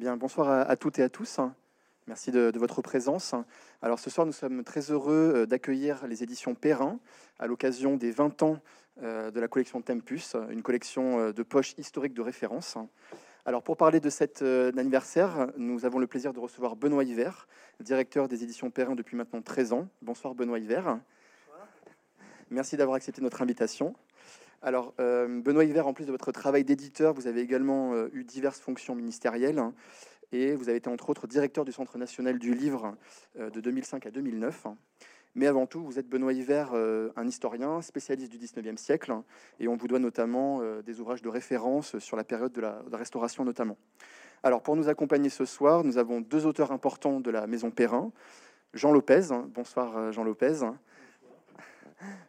Bien, bonsoir à, toutes et à tous. Merci de, votre présence. Alors ce soir, nous sommes très heureux euh, d'accueillir les éditions Perrin à l'occasion des 20 ans euh, de la collection Tempus, une collection euh, de poches historiques de référence. Alors pour parler de cet anniversaire, nous avons le plaisir de recevoir Benoît Hiver, directeur des éditions Perrin depuis maintenant 13 ans. Bonsoir Benoît Hiver. Merci d'avoir accepté notre invitation. Alors, euh, Benoît Hiver, en plus de votre travail d'éditeur, vous avez également euh, eu diverses fonctions ministérielles hein, et vous avez été entre autres directeur du Centre national du livre euh, de 2005 à 2009. Mais avant tout, vous êtes Benoît Hiver, un historien spécialiste du 19e siècle, et on vous doit notamment des ouvrages de référence sur la période de la, de la, Restauration notamment. Alors, pour nous accompagner ce soir, nous avons deux auteurs importants de la Maison Perrin. Jean Lopez, bonsoir Jean Lopez,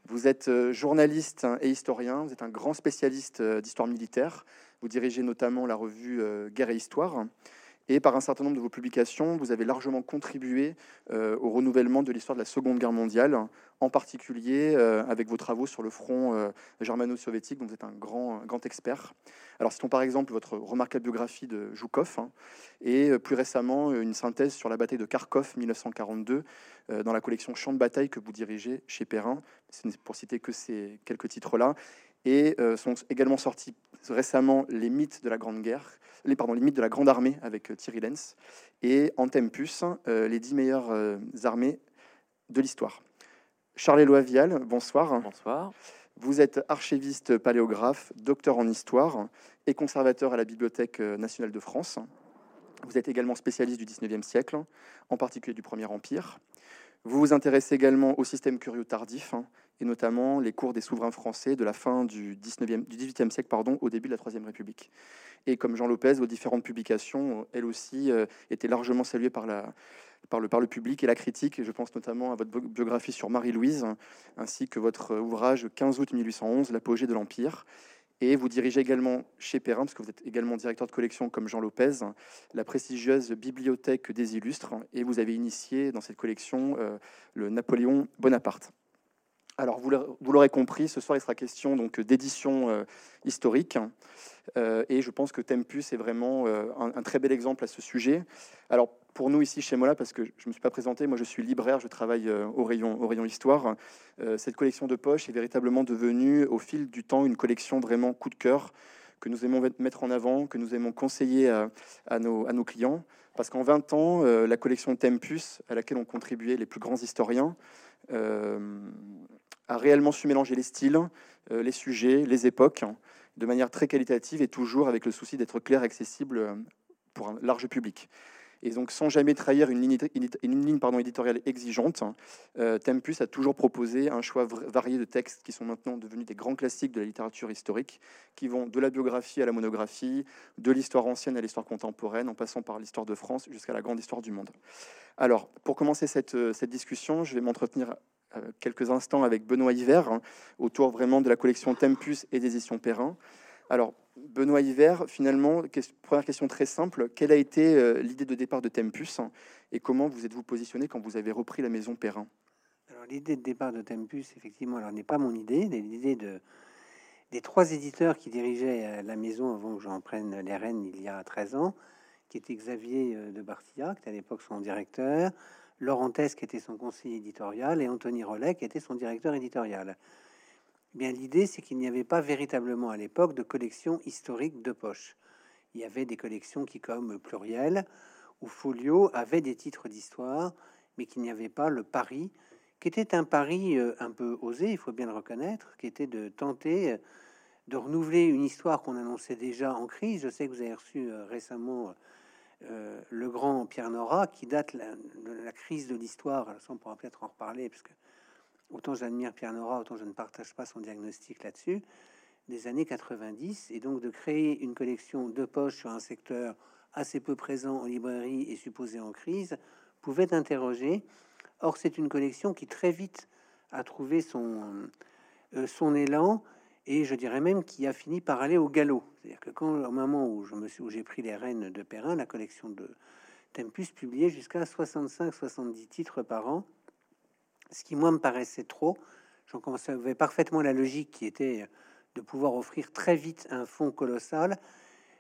vous êtes euh, journaliste et historien, vous êtes un grand spécialiste euh, d'histoire militaire. Vous dirigez notamment la revue euh, Guerre et Histoire. Et par un certain nombre de vos publications, vous avez largement contribué au renouvellement de l'histoire de la Seconde Guerre mondiale, en particulier avec vos travaux sur le front germano-soviétique, dont vous êtes un grand, expert. Alors citons par exemple votre remarquable biographie de Joukov, hein, et plus récemment une synthèse sur la bataille de Kharkov 1942 dans la collection Champs de bataille que vous dirigez chez Perrin, pour citer que ces quelques titres-là. Et sont également sortis récemment les mythes de la Grande Guerre, les, pardon, les mythes de la Grande Armée avec Thierry Lenz, et Antempus, les dix meilleures armées de l'histoire. Charles-Éloi Vial, bonsoir. Bonsoir. Vous êtes archiviste paléographe, docteur en histoire et conservateur à la Bibliothèque nationale de France. Vous êtes également spécialiste du 19e siècle, en particulier du Premier Empire. Vous vous intéressez également au système curieux tardif, hein, et notamment les cours des souverains français de la fin du, 19e, du 18e siècle pardon, au début de la Troisième République. Et comme Jean Lopez, vos différentes publications, elles aussi, euh, étaient largement saluées par le public et la critique. Et je pense notamment à votre biographie sur Marie-Louise, ainsi que votre ouvrage 15 août 1811, L'apogée de l'Empire. Et vous dirigez également chez Perrin, parce que vous êtes également directeur de collection comme Jean Lopez, la prestigieuse Bibliothèque des Illustres. Et vous avez initié dans cette collection euh, le Napoléon Bonaparte. Alors, vous l'aurez compris, ce soir, il sera question donc d'édition euh, historique. Euh, et je pense que Tempus est vraiment un, très bel exemple à ce sujet. Alors, pour nous ici chez Mola, parce que je ne me suis pas présenté, moi je suis libraire, je travaille euh, au, rayon, histoire. Euh, cette collection de poches est véritablement devenue au fil du temps une collection vraiment coup de cœur que nous aimons mettre en avant, que nous aimons conseiller à, nos, à nos, clients. Parce qu'en 20 ans, euh, la collection Tempus, à laquelle ont contribué les plus grands historiens, a réellement su mélanger les styles, les sujets, les époques, de manière très qualitative et toujours avec le souci d'être clair et accessible pour un large public. Et donc, sans jamais trahir une ligne, éditoriale exigeante, euh, Tempus a toujours proposé un choix varié de textes qui sont maintenant devenus des grands classiques de la littérature historique, qui vont de la biographie à la monographie, de l'histoire ancienne à l'histoire contemporaine, en passant par l'histoire de France jusqu'à la grande histoire du monde. Alors, pour commencer cette, euh, discussion, je vais m'entretenir euh, quelques instants avec Benoît Hiver, hein, autour vraiment de la collection Tempus et des éditions Perrin. Alors, Benoît Hiver, finalement, première question très simple, quelle a été euh, l'idée de départ de Tempus et comment vous êtes-vous positionné quand vous avez repris la maison Perrin? L'idée de départ de Tempus, effectivement, alors n'est pas mon idée, l'idée de des trois éditeurs qui dirigeaient euh, la maison avant que j'en prenne les rênes il y a 13 ans, qui était Xavier euh, de Bartilla, qui à l'époque son directeur, Laurent qui était son conseiller éditorial, et Anthony Rollet, qui était son directeur éditorial. Eh bien, l'idée, c'est qu'il n'y avait pas véritablement à l'époque de collection historique de poche. Il y avait des collections qui, comme Pluriel ou Folio, avaient des titres d'histoire, mais qu'il n'y avait pas le pari, qui était un pari euh, un peu osé, il faut bien le reconnaître, qui était de tenter euh, de renouveler une histoire qu'on annonçait déjà en crise. Je sais que vous avez reçu euh, le grand Pierre Nora, qui date de la, crise de l'histoire. On pourra peut-être en reparler, parce que autant j'admire Pierre Nora, autant je ne partage pas son diagnostic là-dessus, des années 90, et donc de créer une collection de poches sur un secteur assez peu présent en librairie et supposé en crise, pouvait interroger. Or, c'est une collection qui très vite a trouvé son, euh, son élan, et je dirais même qui a fini par aller au galop. C'est-à-dire que quand, au moment où où j'ai pris les rênes de Perrin, la collection de Tempus publiait jusqu'à 65-70 titres par an, ce qui moi me paraissait trop. J'en concevais parfaitement la logique qui était de pouvoir offrir très vite un fonds colossal.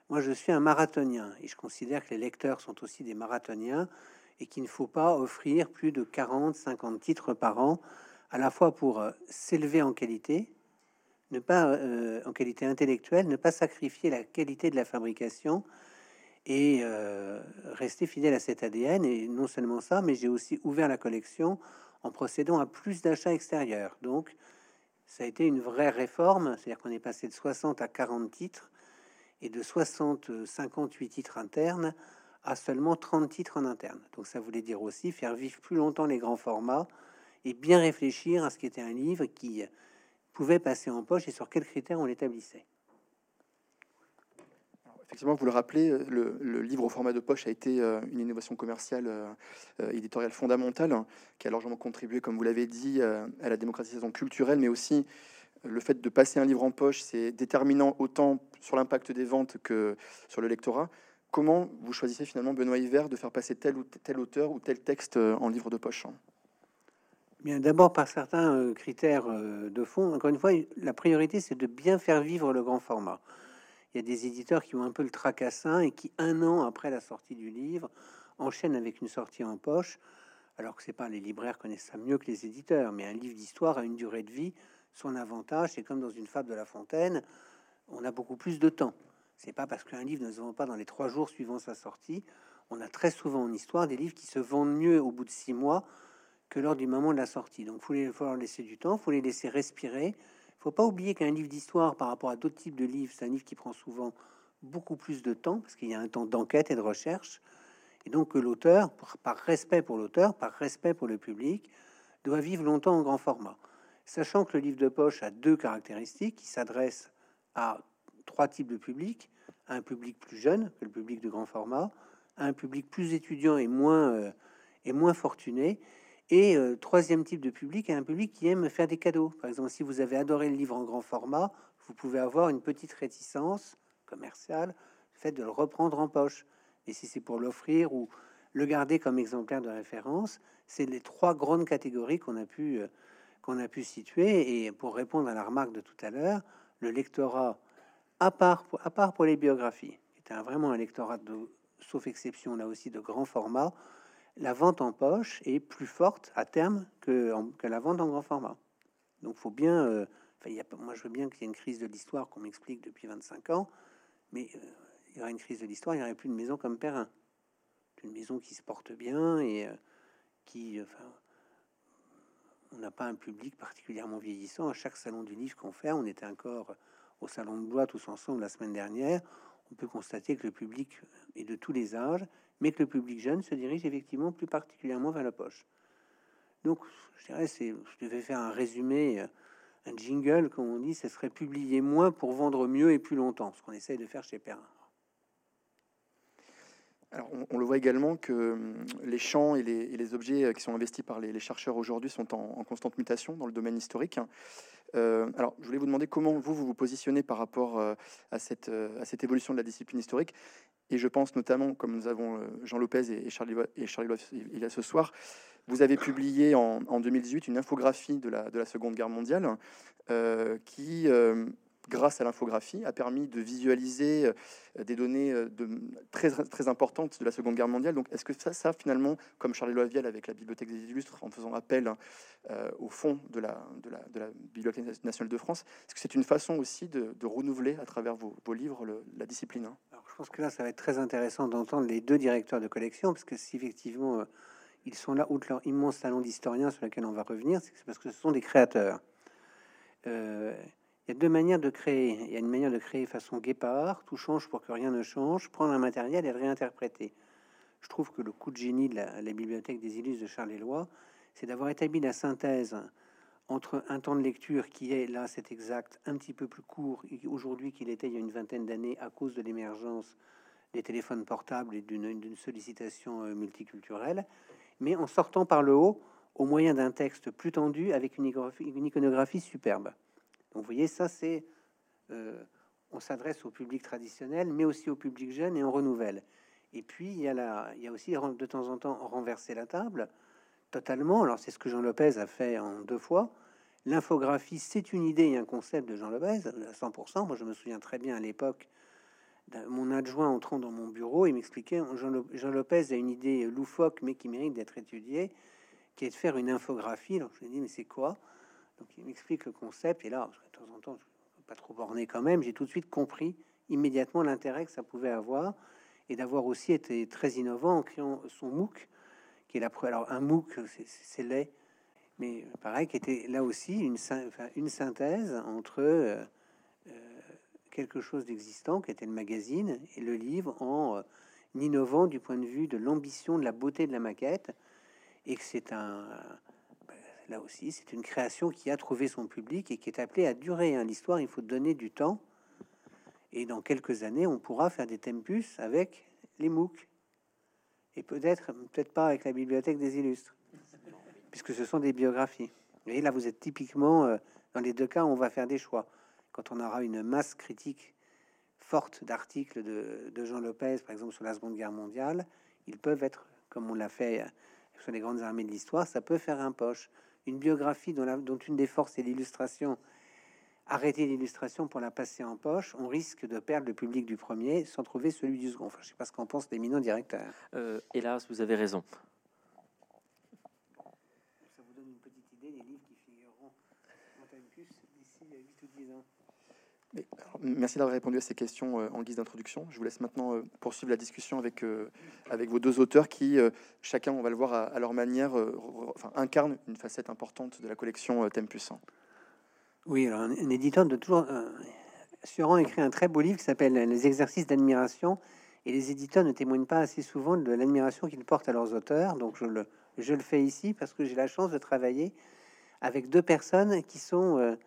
Moi, je suis un marathonien et je considère que les lecteurs sont aussi des marathoniens et qu'il ne faut pas offrir plus de 40, 50 titres par an, à la fois pour euh, s'élever en qualité, ne pas euh, en qualité intellectuelle, ne pas sacrifier la qualité de la fabrication et euh, rester fidèle à cet ADN. Et non seulement ça, mais j'ai aussi ouvert la collection en procédant à plus d'achats extérieurs. Donc, ça a été une vraie réforme, c'est-à-dire qu'on est passé de 60 à 40 titres et de 60, 58 titres internes à seulement 30 titres en interne. Donc ça voulait dire aussi faire vivre plus longtemps les grands formats et bien réfléchir à ce qui était un livre qui pouvait passer en poche et sur quels critères on l'établissait. Effectivement, vous le rappelez, le, livre au format de poche a été euh, une innovation commerciale euh, euh, éditoriale fondamentale hein, qui a largement contribué, comme vous l'avez dit, à la démocratisation culturelle, mais aussi le fait de passer un livre en poche, c'est déterminant autant sur l'impact des ventes que sur le lectorat. Comment vous choisissez finalement, Benoît Hiver, de faire passer tel ou tel auteur ou tel texte en livre de poche hein? Bien, d'abord par certains critères de fond. Encore une fois, la priorité, c'est de bien faire vivre le grand format il y a des éditeurs qui ont un peu le tracassin et qui, un an après la sortie du livre, enchaînent avec une sortie en poche, alors que c'est pas les libraires connaissent ça mieux que les éditeurs, mais un livre d'histoire a une durée de vie. Son avantage, c'est comme dans une fable de La Fontaine, on a beaucoup plus de temps. C'est pas parce qu'un livre ne se vend pas dans les trois jours suivant sa sortie. On a très souvent en histoire des livres qui se vendent mieux au bout de six mois que lors du moment de la sortie. Donc, il faut leur laisser du temps, il faut les laisser respirer faut pas oublier qu'un livre d'histoire, par rapport à d'autres types de livres, c'est un livre qui prend souvent beaucoup plus de temps, parce qu'il y a un temps d'enquête et de recherche. Et donc l'auteur, par respect pour l'auteur, par respect pour le public, doit vivre longtemps en grand format. Sachant que le livre de poche a deux caractéristiques, il s'adresse à trois types de publics, un public plus jeune que le public de grand format, un public plus étudiant et moins, euh, et moins fortuné, et euh, troisième type de public est un public qui aime faire des cadeaux. Par exemple, si vous avez adoré le livre en grand format, vous pouvez avoir une petite réticence commerciale, fait de le reprendre en poche. Et si c'est pour l'offrir ou le garder comme exemplaire de référence, c'est les trois grandes catégories qu'on a pu euh, qu'on a pu situer. Et pour répondre à la remarque de tout à l'heure, le lectorat, à part, à part pour les biographies, qui était vraiment un lectorat de, sauf exception là aussi, de grand format, la vente en poche est plus forte à terme que, la vente en grand format. Donc, faut bien. Euh, moi, je veux bien qu'il y ait une crise de l'histoire qu'on m'explique depuis 25 ans, mais euh, il y aura une crise de l'histoire, il n'y aurait plus de maison comme Perrin. Une maison qui se porte bien et euh, qui. Enfin, on n'a pas un public particulièrement vieillissant. À chaque salon du livre qu'on fait, on était encore au salon de Blois tous ensemble la semaine dernière. On peut constater que le public est de tous les âges mais que le public jeune se dirige effectivement plus particulièrement vers la poche. Donc, je dirais, c'est, je devais faire un résumé, euh, un jingle, comme on dit, ce serait publier moins pour vendre mieux et plus longtemps, ce qu'on essaye de faire chez Perrin. Alors, on, le voit également que hum, les champs et les, objets euh, qui sont investis par les, chercheurs aujourd'hui sont en, constante mutation dans le domaine historique. Euh, alors, je voulais vous demander comment vous vous, positionnez par rapport à, cette, évolution de la discipline historique et je pense notamment, comme nous avons euh, Jean Lopez et Charlie, et il y a ce soir, vous avez publié en, 2018 une infographie de la, de la Seconde Guerre mondiale euh, qui, euh, grâce à l'infographie, a permis de visualiser euh, des données euh, très, très importantes de la Seconde Guerre mondiale. Donc, est-ce que ça, finalement, comme Charlie Loaviel avec la Bibliothèque des Illustres, en faisant appel euh, au fond de la, Bibliothèque nationale de France, est-ce que c'est une façon aussi de, renouveler à travers vos, livres la discipline hein? Je pense que là, ça va être très intéressant d'entendre les deux directeurs de collection, parce que si effectivement ils sont là, outre leur immense talent d'historien sur lequel on va revenir, c'est parce que ce sont des créateurs. Il y a deux manières de créer. Il y a une manière de créer façon guépard, tout change pour que rien ne change, prendre un matériel et le réinterpréter. Je trouve que le coup de génie de la, bibliothèque des illustres de Charles Éloi, c'est d'avoir établi la synthèse entre un temps de lecture qui est là, c'est exact, un petit peu plus court aujourd'hui qu'il était il y a une vingtaine d'années à cause de l'émergence des téléphones portables et d'une sollicitation euh, multiculturelle, mais en sortant par le haut au moyen d'un texte plus tendu avec une iconographie superbe. Donc vous voyez, ça c'est... Euh, on s'adresse au public traditionnel, mais aussi au public jeune et on renouvelle. Et puis il y a, la, il y a aussi de temps en temps renverser la table totalement. Alors c'est ce que Jean Lopez a fait en deux fois. L'infographie, c'est une idée et un concept de Jean Lopez à 100%. Moi je me souviens très bien à l'époque mon adjoint entrant dans mon bureau, il m'expliquait Jean, Lopez a une idée loufoque, mais qui mérite d'être étudiée, qui est de faire une infographie. Donc je lui ai dit Mais c'est quoi? Donc il m'explique le concept, et là, de temps en temps, je pas trop borné quand même, j'ai tout de suite compris immédiatement l'intérêt que ça pouvait avoir et d'avoir aussi été très innovant en créant son MOOC, qui est la Alors, un MOOC, c'est laid, mais pareil, qui était là aussi une, une synthèse entre. Euh, quelque chose d'existant, qui était le magazine, et le livre en euh, innovant du point de vue de l'ambition, de la beauté de la maquette, et que c'est un... Là aussi, c'est une création qui a trouvé son public et qui est appelée à durer. Hein. L'histoire, il faut donner du temps. Et dans quelques années, on pourra faire des tempus avec les MOOC. Et peut-être, peut-être pas avec la bibliothèque des illustres, puisque ce sont des biographies. Et là, vous êtes typiquement, euh, dans les deux cas, on va faire des choix quand on aura une masse critique forte d'articles de, Jean Lopez, par exemple sur la Seconde Guerre mondiale, ils peuvent être, comme on l'a fait sur les grandes armées de l'histoire, ça peut faire un poche. Une biographie dont, une des forces est l'illustration, arrêter l'illustration pour la passer en poche, on risque de perdre le public du premier sans trouver celui du second. Je sais pas ce qu'en pensent l'éminent directeur. Euh, hélas, vous avez raison. Ça vous donne une petite idée des livres qui figureront en d'ici 8 ou 10 ans merci d'avoir répondu à ces questions euh, en guise d'introduction. Je vous laisse maintenant euh, poursuivre la discussion avec, euh, avec vos deux auteurs qui, chacun, on va le voir à, leur manière, incarnent une facette importante de la collection Tempus. Oui, alors un, éditeur de toujours. Suran écrit un très beau livre qui s'appelle Les exercices d'admiration. Et les éditeurs ne témoignent pas assez souvent de l'admiration qu'ils portent à leurs auteurs. Donc je le, je le fais ici parce que j'ai la chance de travailler avec deux personnes qui sont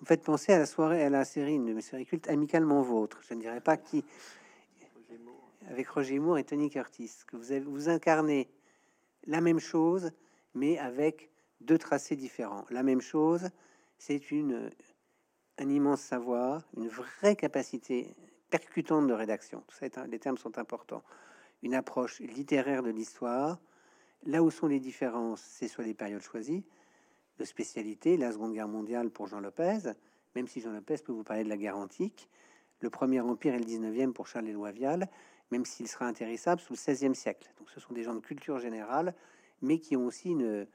vous faites penser à la soirée, à la série, une série culte amicalement vôtre. Je ne dirais pas qui, avec Roger Moore et Tony Curtis, que vous, avez, vous incarnez la même chose, mais avec deux tracés différents. La même chose, c'est une un immense savoir, une vraie capacité percutante de rédaction. Tout ça, les termes sont importants. Une approche littéraire de l'histoire. Là où sont les différences, c'est sur les périodes choisies de spécialité, la Seconde Guerre mondiale pour Jean Lopez, même si Jean Lopez peut vous parler de la guerre antique, le Premier Empire et le 19e pour Charles Éloi Vial, même s'il sera intéressable sous le 16e siècle. Donc ce sont des gens de culture générale, mais qui ont aussi une,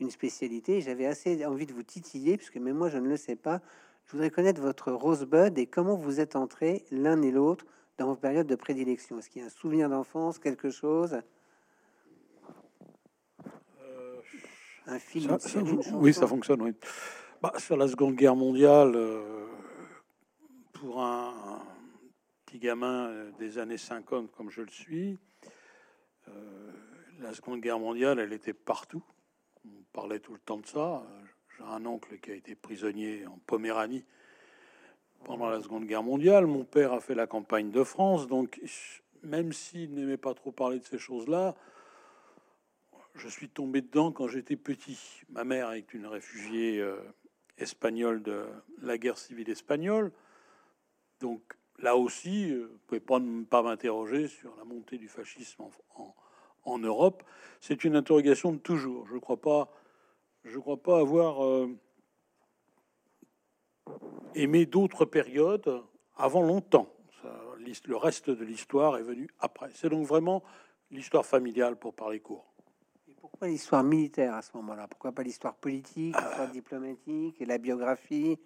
une spécialité. J'avais assez envie de vous titiller, puisque même moi je ne le sais pas. Je voudrais connaître votre Rosebud et comment vous êtes entrés l'un et l'autre dans vos périodes de prédilection. Est-ce qu'il y a un souvenir d'enfance, quelque chose? Un film. oui, ça fonctionne. Oui. Bah, sur la Seconde Guerre mondiale, euh, pour un, petit gamin euh, des années 50 comme je le suis, euh, la Seconde Guerre mondiale, elle était partout. On parlait tout le temps de ça. J'ai un oncle qui a été prisonnier en Poméranie pendant la Seconde Guerre mondiale. Mon père a fait la campagne de France, donc même s'il n'aimait pas trop parler de ces choses-là, je suis tombé dedans quand j'étais petit. Ma mère est une réfugiée euh, espagnole de la guerre civile espagnole. Donc là aussi, euh, vous pouvez ne pas m'interroger sur la montée du fascisme en, Europe. C'est une interrogation de toujours. Je ne crois pas, je crois pas avoir euh, aimé d'autres périodes avant longtemps. le reste de l'histoire est venu après. C'est donc vraiment l'histoire familiale pour parler court. Pourquoi l'histoire militaire à ce moment-là? Pourquoi pas l'histoire politique, l'histoire diplomatique et la biographie?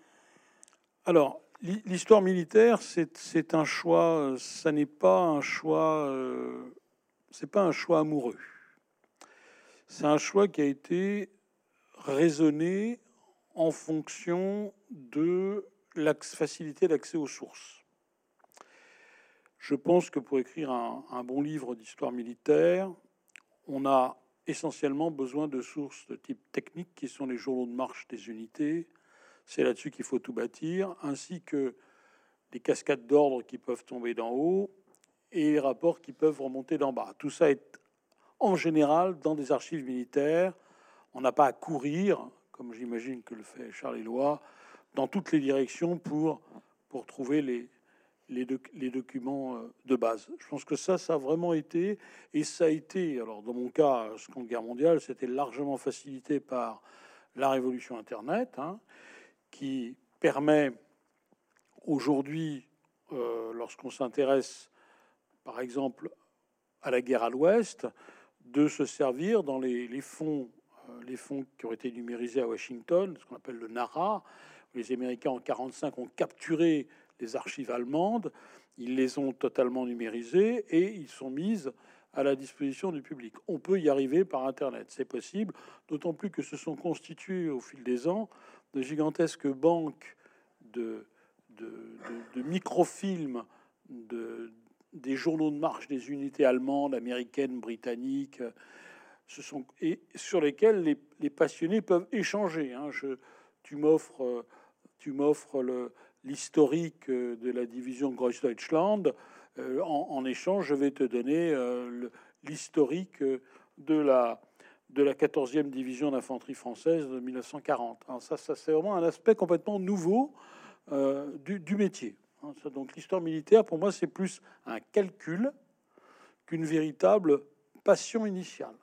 Alors, l'histoire militaire, c'est un choix. Ça n'est pas un choix. Euh, c'est pas un choix amoureux. C'est un choix qui a été raisonné en fonction de la facilité d'accès aux sources. Je pense que pour écrire un, un bon livre d'histoire militaire, on a essentiellement besoin de sources de type technique qui sont les journaux de marche des unités. C'est là-dessus qu'il faut tout bâtir, ainsi que les cascades d'ordre qui peuvent tomber d'en haut et les rapports qui peuvent remonter d'en bas. Tout ça est en général dans des archives militaires. On n'a pas à courir, comme j'imagine que le fait Charles Éloi, dans toutes les directions pour, pour trouver les, les, documents euh, de base. Je pense que ça, ça a vraiment été, et ça a été, alors dans mon cas, Seconde Guerre mondiale, c'était largement facilité par la révolution Internet, hein, qui permet aujourd'hui euh, lorsqu'on s'intéresse, par exemple, à la guerre à l'Ouest, de se servir dans les, les fonds, euh, les fonds qui ont été numérisés à Washington, ce qu'on appelle le NARA. Les Américains en 45 ont capturé les archives allemandes, ils les ont totalement numérisées et ils sont mises à la disposition du public. On peut y arriver par Internet, c'est possible, d'autant plus que se sont constitués au fil des ans de gigantesques banques de, de, microfilms de, des journaux de marche des unités allemandes, américaines, britanniques, ce sont, et sur lesquels les, passionnés peuvent échanger. Hein. Tu m'offres, tu m'offres l'historique de la division Grossdeutschland. Euh, en, échange, je vais te donner euh, l'historique de la, de la 14e division d'infanterie française de 1940. Alors ça, c'est vraiment un aspect complètement nouveau euh, du, métier. Hein, donc l'histoire militaire, pour moi, c'est plus un calcul qu'une véritable passion initiale.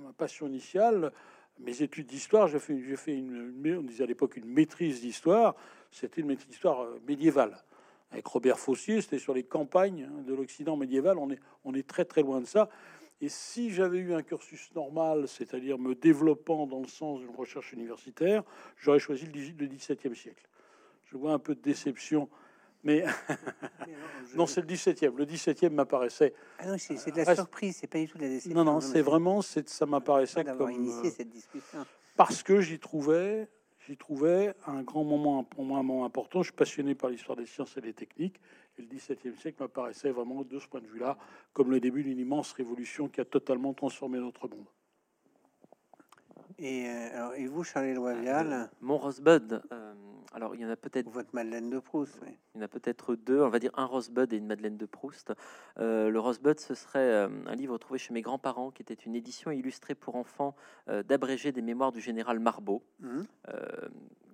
Ma passion initiale, mes études d'histoire, j'ai fait, fait une, on disait à l'époque une maîtrise d'histoire, c'était une d'histoire euh, médiévale. Avec Robert Fossier, c'était sur les campagnes hein, de l'Occident médiéval, on est, on est très très loin de ça. Et si j'avais eu un cursus normal, c'est-à-dire me développant dans le sens d'une recherche universitaire, j'aurais choisi le XVIIe siècle. Je vois un peu de déception, mais, non, c'est le XVIIe. Le XVIIe m'apparaissait. Ah non, c'est de la reste... surprise, c'est pas du tout de la déception. Non, non, c'est vraiment, ça m'apparaissait comme initié cette discussion. Parce que j'y trouvais, j'y trouvais un grand moment, pour moi, un moment important. Je suis passionné par l'histoire des sciences et des techniques, et le XVIIe siècle m'apparaissait vraiment, de ce point de vue-là, comme le début d'une immense révolution qui a totalement transformé notre monde. Et, euh, alors, et vous, Charles-Éloi Vial euh, Mon Rosebud, euh, alors il y en a peut-être... Votre Madeleine de Proust, oui. Il y en a peut-être deux, on va dire un Rosebud et une Madeleine de Proust. Euh, le Rosebud, ce serait un livre trouvé chez mes grands-parents, qui était une édition illustrée pour enfants d'abrégé des mémoires du général Marbeau. Mmh.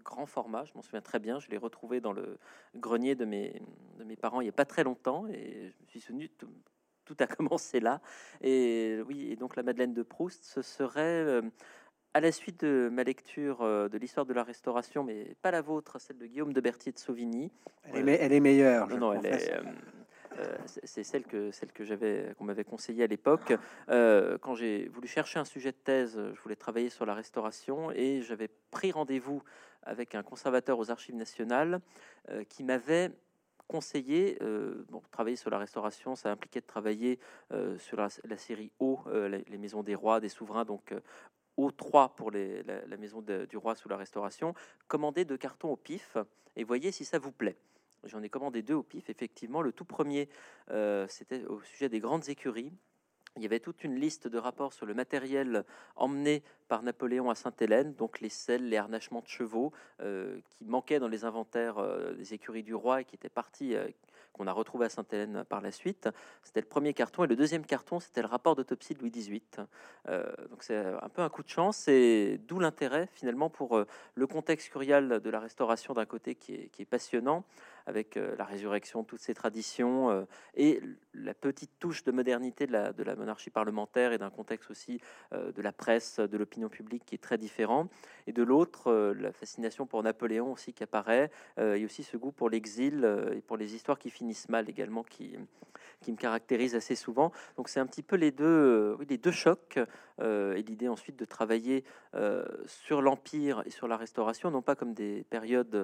grand format, je m'en souviens très bien, je l'ai retrouvé dans le grenier de mes, de mes parents il n'y a pas très longtemps, et je me suis souvenu... Tout, tout a commencé là. Et oui, et donc la Madeleine de Proust, ce serait à la suite de ma lecture euh, de l'histoire de la Restauration, mais pas la vôtre, celle de Guillaume de Berthier de Sauvigny. Elle, est, elle est meilleure. Non, non, euh, euh, c'est celle que celle que j'avais qu'on m'avait conseillé à l'époque euh, quand j'ai voulu chercher un sujet de thèse. Je voulais travailler sur la restauration et j'avais pris rendez-vous avec un conservateur aux Archives nationales euh, qui m'avait conseillé, euh, bon, travailler sur la restauration, ça impliquait de travailler euh, sur la, la, série O, euh, les, les, maisons des rois, des souverains, donc O3 pour les, la, maison du roi sous la Restauration, commandez deux cartons au pif et voyez si ça vous plaît. J'en ai commandé deux au pif. Effectivement, le tout premier, euh, c'était au sujet des grandes écuries. Il y avait toute une liste de rapports sur le matériel emmené par Napoléon à Sainte-Hélène, donc les selles, les harnachements de chevaux euh, qui manquaient dans les inventaires euh, des écuries du roi et qui étaient partis, euh, qu'on a retrouvé à Sainte-Hélène par la suite. C'était le premier carton. Et le deuxième carton, c'était le rapport d'autopsie de Louis XVIII. Donc c'est un peu un coup de chance. Et d'où l'intérêt, finalement, pour le contexte curial de la restauration d'un côté qui est, passionnant, avec euh, la résurrection toutes ces traditions euh, et la petite touche de modernité de la, monarchie parlementaire et d'un contexte aussi euh, de la presse, de l'opinion publique qui est très différent. Et de l'autre, la fascination pour Napoléon aussi qui apparaît, et aussi ce goût pour l'exil et pour les histoires qui finissent mal également qui, qui me caractérise assez souvent. Donc c'est un petit peu les deux, oui, les deux chocs et l'idée ensuite de travailler sur l'empire et sur la restauration, non pas comme des périodes,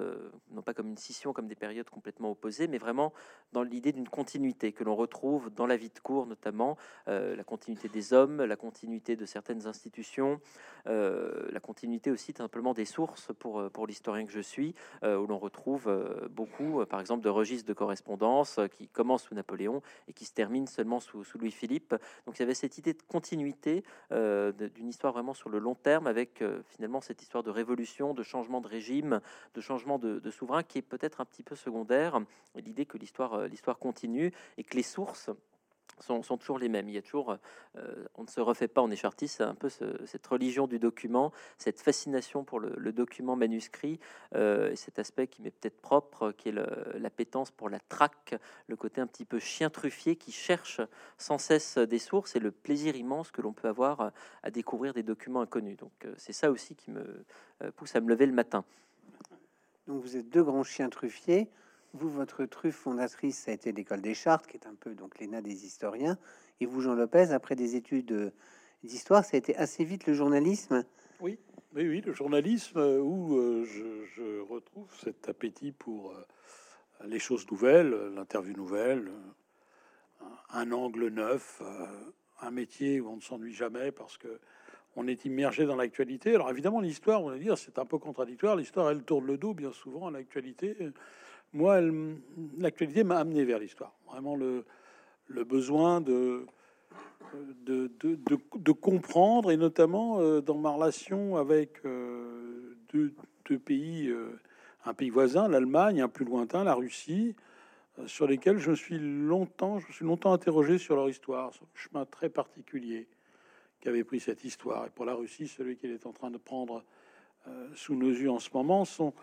non pas comme une scission, comme des périodes complètement opposées, mais vraiment dans l'idée d'une continuité que l'on retrouve dans la vie de cour, notamment euh, la continuité des hommes, la continuité de certaines institutions, la continuité aussi simplement des sources pour pour l'historien que je suis, où l'on retrouve beaucoup, par exemple, de registres de correspondance qui commencent sous Napoléon et qui se termine seulement sous, Louis-Philippe. Donc il y avait cette idée de continuité euh, d'une histoire vraiment sur le long terme, avec euh, finalement cette histoire de révolution, de changement de régime, de changement de souverain qui est peut-être un petit peu secondaire. L'idée que l'histoire euh, l'histoire continue et que les sources sont, toujours les mêmes. Il y a toujours, euh, on ne se refait pas en échartiste, c'est un peu ce, cette religion du document, cette fascination pour le, document manuscrit, euh, et cet aspect qui m'est peut-être propre, qui est l'appétence pour la traque, le côté un petit peu chien truffier qui cherche sans cesse des sources et le plaisir immense que l'on peut avoir à découvrir des documents inconnus. Donc c'est ça aussi qui me pousse à me lever le matin. Donc vous êtes deux grands chiens truffiers. Vous, votre truffe fondatrice, ça a été l'école des Chartes, qui est un peu donc l'ENA des historiens. Et vous, Jean Lopez, après des études euh, d'histoire, ça a été assez vite le journalisme. Oui, oui, oui, le journalisme euh, où euh, je, je retrouve cet appétit pour les choses nouvelles, l'interview nouvelle, un angle neuf, un métier où on ne s'ennuie jamais parce que on est immergé dans l'actualité. Alors évidemment, l'histoire, on va dire, c'est un peu contradictoire. L'histoire, elle tourne le dos bien souvent à l'actualité. Moi, l'actualité m'a amené vers l'histoire. Vraiment le, besoin de, comprendre, et notamment euh, dans ma relation avec euh, deux, pays, euh, un pays voisin, l'Allemagne, un plus lointain, la Russie, sur lesquels je me suis longtemps, je me suis longtemps interrogé sur leur histoire, sur le chemin très particulier qu'avait pris cette histoire. Et pour la Russie, celui qu'elle est en train de prendre sous nos yeux en ce moment, sont,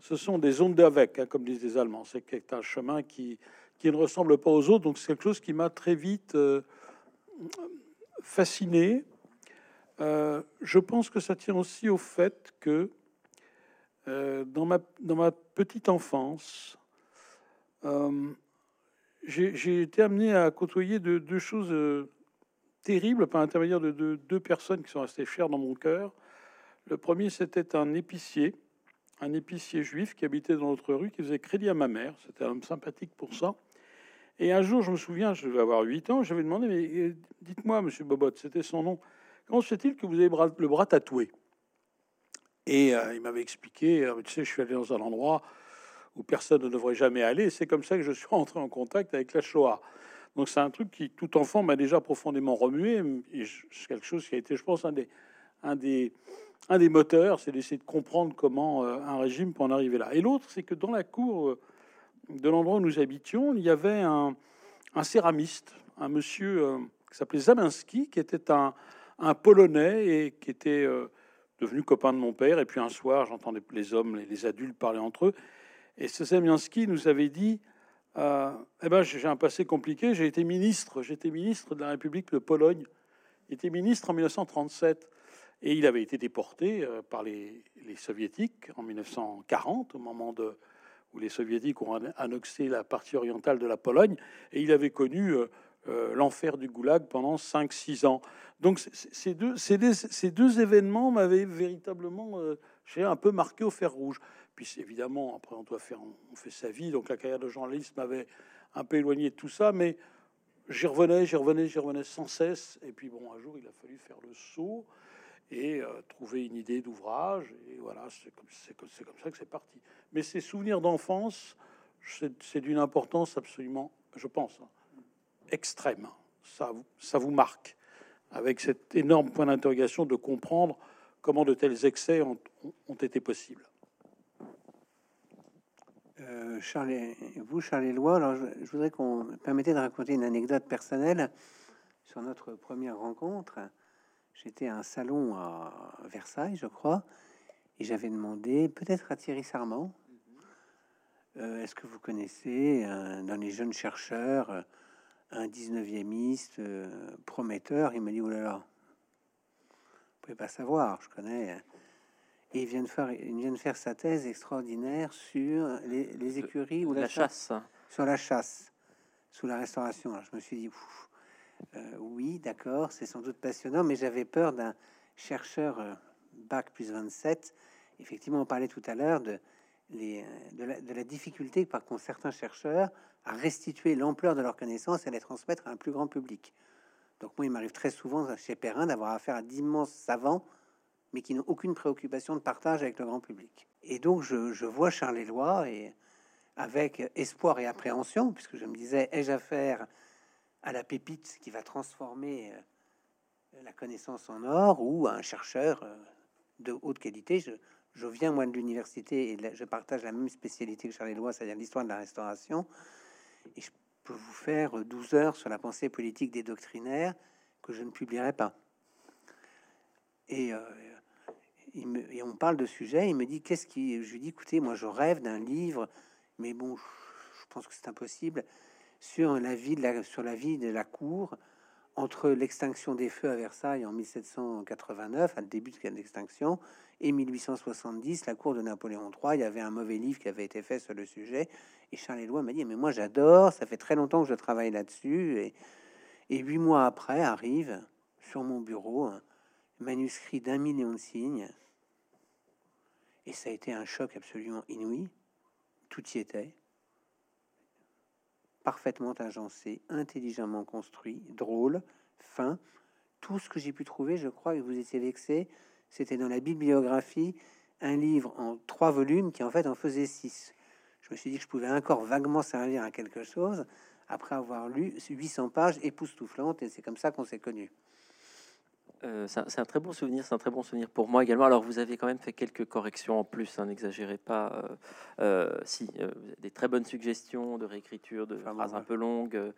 ce sont des ondes d'avec, hein, comme disent les Allemands. C'est un chemin qui, ne ressemble pas aux autres. Donc c'est quelque chose qui m'a très vite euh, fasciné. Euh, je pense que ça tient aussi au fait que euh, dans, ma, petite enfance, j'ai été amené à côtoyer de- deux choses terribles par l'intermédiaire de, de deux personnes qui sont restées chères dans mon cœur. Le premier, c'était un épicier, un épicier juif qui habitait dans notre rue, qui faisait crédit à ma mère. C'était un homme sympathique pour ça. Et un jour, je me souviens, je devais avoir 8 ans, j'avais demandé, mais euh, dites-moi, monsieur Bobot, c'était son nom, comment se fait-il que vous avez le bras tatoué? Et euh, il m'avait expliqué, euh, tu sais, je suis allé dans un endroit où personne ne devrait jamais aller, c'est comme ça que je suis rentré en contact avec la Shoah. Donc c'est un truc qui, tout enfant, m'a déjà profondément remué, et c'est quelque chose qui a été, je pense, un des, un des, un des moteurs, c'est d'essayer de comprendre comment euh, un régime peut en arriver là. Et l'autre, c'est que dans la cour euh, de l'endroit où nous habitions, il y avait un, un céramiste, un monsieur euh, qui s'appelait Zaminski, qui était un, un Polonais et qui était devenu copain de mon père. Et puis un soir, j'entendais les hommes, les, adultes parler entre eux. Et ce Zaminski nous avait dit Eh ben, j'ai un passé compliqué, j'ai été ministre, j'étais ministre de la République de Pologne. Il était ministre en 1937. Et il avait été déporté euh, par les, soviétiques en 1940, au moment où les soviétiques ont an- annexé la partie orientale de la Pologne, et il avait connu euh, euh, l'enfer du goulag pendant 5-6 ans. Donc ces deux, événements m'avaient véritablement euh, un peu marqué au fer rouge. Puis évidemment, après on doit faire, on fait sa vie, donc la carrière de journaliste m'avait un peu éloigné de tout ça, mais j'y revenais, j'y revenais, j'y revenais sans cesse. Et puis bon, un jour, il a fallu faire le saut et euh, trouver une idée d'ouvrage. Et voilà, c'est comme, comme, ça que c'est parti. Mais ces souvenirs d'enfance, c'est d'une importance absolument, je pense, hein, extrême. Ça, ça vous marque, avec cet énorme point d'interrogation de comprendre comment de tels excès ont, été possibles. Euh, Charles, vous, Charles Éloi, alors je, voudrais qu'on me permettait de raconter une anecdote personnelle sur notre première rencontre. J'étais à un salon à Versailles, je crois, et j'avais demandé, peut-être à Thierry Sarment, euh, est-ce que vous connaissez un- dans les jeunes chercheurs un 19e euh, prometteur? Il m'a dit, oh là là, vous pouvez pas savoir, je connais. Et il vient de faire, il vient de faire sa thèse extraordinaire sur les, les écuries ou la, la chasse. chasse. Sur la chasse, sous la restauration. Alors, je me suis dit, Ouf, euh, oui, d'accord, c'est sans doute passionnant, mais j'avais peur d'un chercheur euh, bac plus 27. Effectivement, on parlait tout à l'heure de, euh, la, difficulté par qu'ont certains chercheurs à restituer l'ampleur de leurs connaissances et à les transmettre à un plus grand public. Donc moi, il m'arrive très souvent chez Perrin d'avoir affaire à d'immenses savants, mais qui n'ont aucune préoccupation de partage avec le grand public. Et donc je, je vois Charles Éloi et avec espoir et appréhension, puisque je me disais, ai-je affaire à la pépite qui va transformer euh, la connaissance en or ou à un chercheur euh, de haute qualité je, viens moi de l'université et je partage la même spécialité que Charles Éloi, c'est-à-dire l'histoire de la restauration, et je peux vous faire euh, 12 heures sur la pensée politique des doctrinaires que je ne publierai pas. Et, euh, me- et on parle de sujet, il me dit qu'est-ce qui. Je lui dis écoutez, moi je rêve d'un livre, mais bon, je pense que c'est impossible, sur la vie de la, sur la vie de la cour entre l'extinction des feux à Versailles en 1789, à le début de l'extinction, et 1870, la cour de Napoléon III. Il y avait un mauvais livre qui avait été fait sur le sujet. Et Charles Éloi m'a dit Mais moi, j'adore, ça fait très longtemps que je travaille là-dessus. Et, et huit mois après, arrive sur mon bureau un manuscrit d'un million de signes. Et ça a été un choc absolument inouï. Tout y était parfaitement agencé, intelligemment construit, drôle, fin. Tout ce que j'ai pu trouver, je crois que vous étiez vexé, c'était dans la bibliographie un livre en trois volumes qui en fait en faisait six. Je me suis dit que je pouvais encore vaguement servir à quelque chose après avoir lu 800 pages époustouflantes et c'est comme ça qu'on s'est connus. Euh, c'est un, très bon souvenir, c'est un très bon souvenir pour moi également. Alors vous avez quand même fait quelques corrections en plus, hein, n'exagérez pas. Euh, euh, si, des très bonnes suggestions de réécriture, de phrases un peu longues,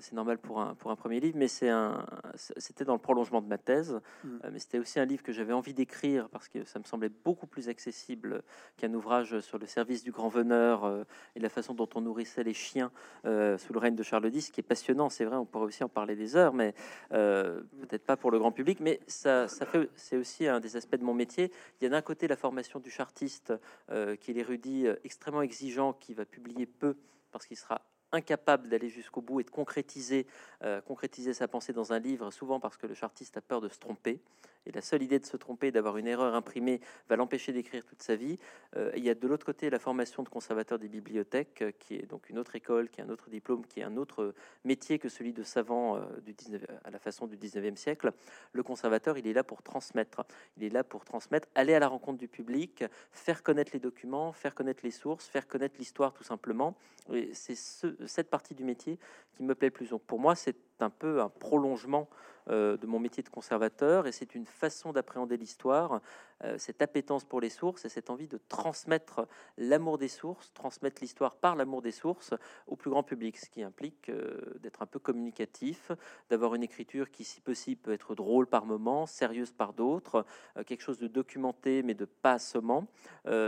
c'est normal pour un, pour un premier livre, mais c'est un, c'était dans le prolongement de ma thèse, mm. mais c'était aussi un livre que j'avais envie d'écrire parce que ça me semblait beaucoup plus accessible qu'un ouvrage sur le service du grand veneur et la façon dont on nourrissait les chiens sous le règne de Charles X, qui est passionnant, c'est vrai, on pourrait aussi en parler des heures, mais peut-être pas pour le grand public. Mais mais c'est aussi un des aspects de mon métier. Il y a d'un côté la formation du chartiste, euh, qui est l'érudit euh, extrêmement exigeant, qui va publier peu parce qu'il sera incapable d'aller jusqu'au bout et de concrétiser, euh, concrétiser sa pensée dans un livre, souvent parce que le chartiste a peur de se tromper. Et la seule idée de se tromper, d'avoir une erreur imprimée, va l'empêcher d'écrire toute sa vie. Euh, il y a de l'autre côté la formation de conservateur des bibliothèques, euh, qui est donc une autre école, qui est un autre diplôme, qui est un autre métier que celui de savant du 19, à la façon du 19e siècle. Le conservateur, il est là pour transmettre. Il est là pour transmettre, aller à la rencontre du public, faire connaître les documents, faire connaître les sources, faire connaître l'histoire tout simplement. Et c'est ce, cette partie du métier qui me plaît plus. Donc pour moi, c'est un peu un prolongement euh, de mon métier de conservateur et c'est une façon d'appréhender l'histoire, euh, cette appétence pour les sources et cette envie de transmettre l'amour des sources, transmettre l'histoire par l'amour des sources au plus grand public, ce qui implique euh, d'être un peu communicatif, d'avoir une écriture qui, si possible, peut être drôle par moments, sérieuse par d'autres, quelque chose de documenté mais de pas assommant.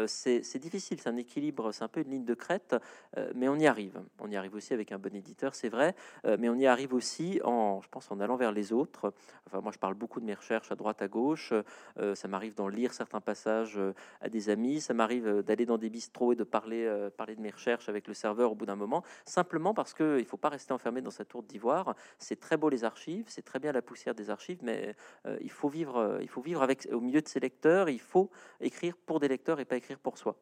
c'est difficile, c'est un équilibre, c'est un peu une ligne de crête, mais on y arrive. On y arrive aussi avec un bon éditeur, c'est vrai, mais on y arrive aussi en, je pense, en allant vers les autres. Enfin, moi, je parle beaucoup de mes recherches à droite, à gauche. Euh, ça m'arrive d'en lire certains passages euh, à des amis. Ça m'arrive euh, d'aller dans des bistrots et de parler, parler de mes recherches avec le serveur au bout d'un moment, simplement parce qu'il ne faut pas rester enfermé dans sa tour d'ivoire. C'est très beau les archives, c'est très bien la poussière des archives, mais il faut vivre, il faut vivre avec, au milieu de ses lecteurs. Il faut écrire pour des lecteurs et pas écrire pour soi.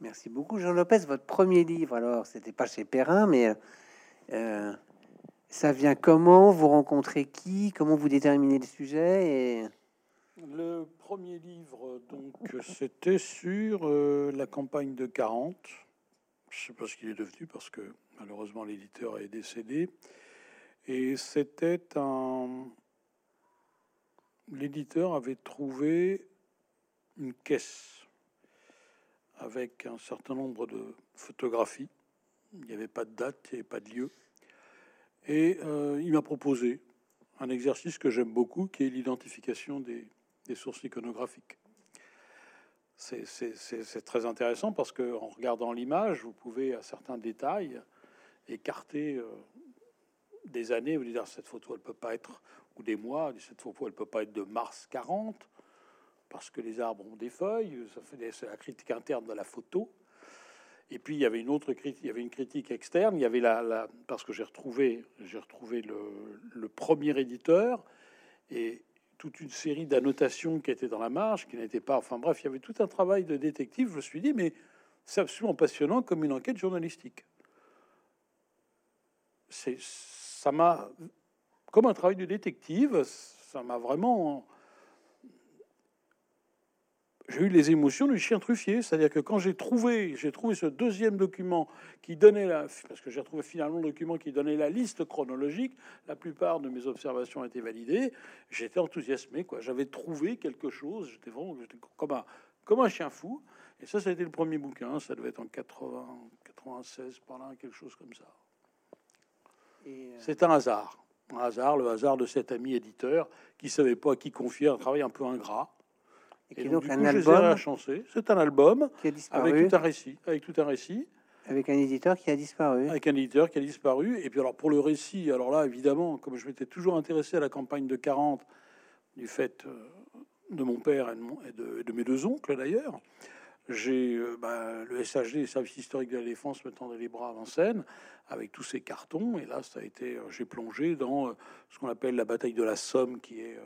Merci beaucoup, Jean Lopez. Votre premier livre, alors, c'était pas chez Perrin, mais ça vient comment? Vous rencontrez qui? Comment vous déterminez le sujet et... Le premier livre, donc, c'était sur euh, la campagne de 40. Je ne sais pas ce qu'il est devenu parce que malheureusement l'éditeur est décédé. Et c'était un. L'éditeur avait trouvé une caisse avec un certain nombre de photographies. Il n'y avait pas de date, avait pas de lieu. Et euh, il m'a proposé un exercice que j'aime beaucoup, qui est l'identification des, sources iconographiques. C'est très intéressant parce qu'en regardant l'image, vous pouvez à certains détails écarter euh, des années. Vous dire cette photo, elle peut pas être ou des mois. Cette photo, elle peut pas être de mars 40 parce que les arbres ont des feuilles. Ça fait la critique interne de la photo. Et puis il y avait une autre critique, il y avait une critique externe. Il y avait la, parce que j'ai retrouvé, j'ai retrouvé le, premier éditeur et toute une série d'annotations qui étaient dans la marge, qui n'étaient pas. Enfin bref, il y avait tout un travail de détective. Je me suis dit, mais c'est absolument passionnant comme une enquête journalistique. C'est, ça m'a, comme un travail de détective, ça m'a vraiment j'ai eu les émotions du chien truffier, c'est-à-dire que quand j'ai trouvé, j'ai trouvé ce deuxième document qui donnait la, parce que j'ai retrouvé finalement le document qui donnait la liste chronologique, la plupart de mes observations étaient validées, j'étais enthousiasmé, quoi. J'avais trouvé quelque chose, j'étais vraiment, comme un, comme un chien fou. Et ça, ça a été le premier bouquin, ça devait être en 80, 96, par là, quelque chose comme ça. Euh, C'est un hasard, un hasard, le hasard de cet ami éditeur qui savait pas à qui confier un travail un peu ingrat et, donc, un album. C'est un album avec tout un récit, avec tout un récit. Avec un éditeur qui a disparu. Avec un éditeur qui a disparu. Et puis alors pour le récit, alors là, évidemment, comme je m'étais toujours intéressé à la campagne de 40, du fait euh, de mon père et de, mes deux oncles d'ailleurs, j'ai euh, bah, le SHD, le service historique de la défense, me tendait les bras en scène avec tous ces cartons. Et là, ça a été, j'ai plongé dans ce qu'on appelle la bataille de la Somme, qui est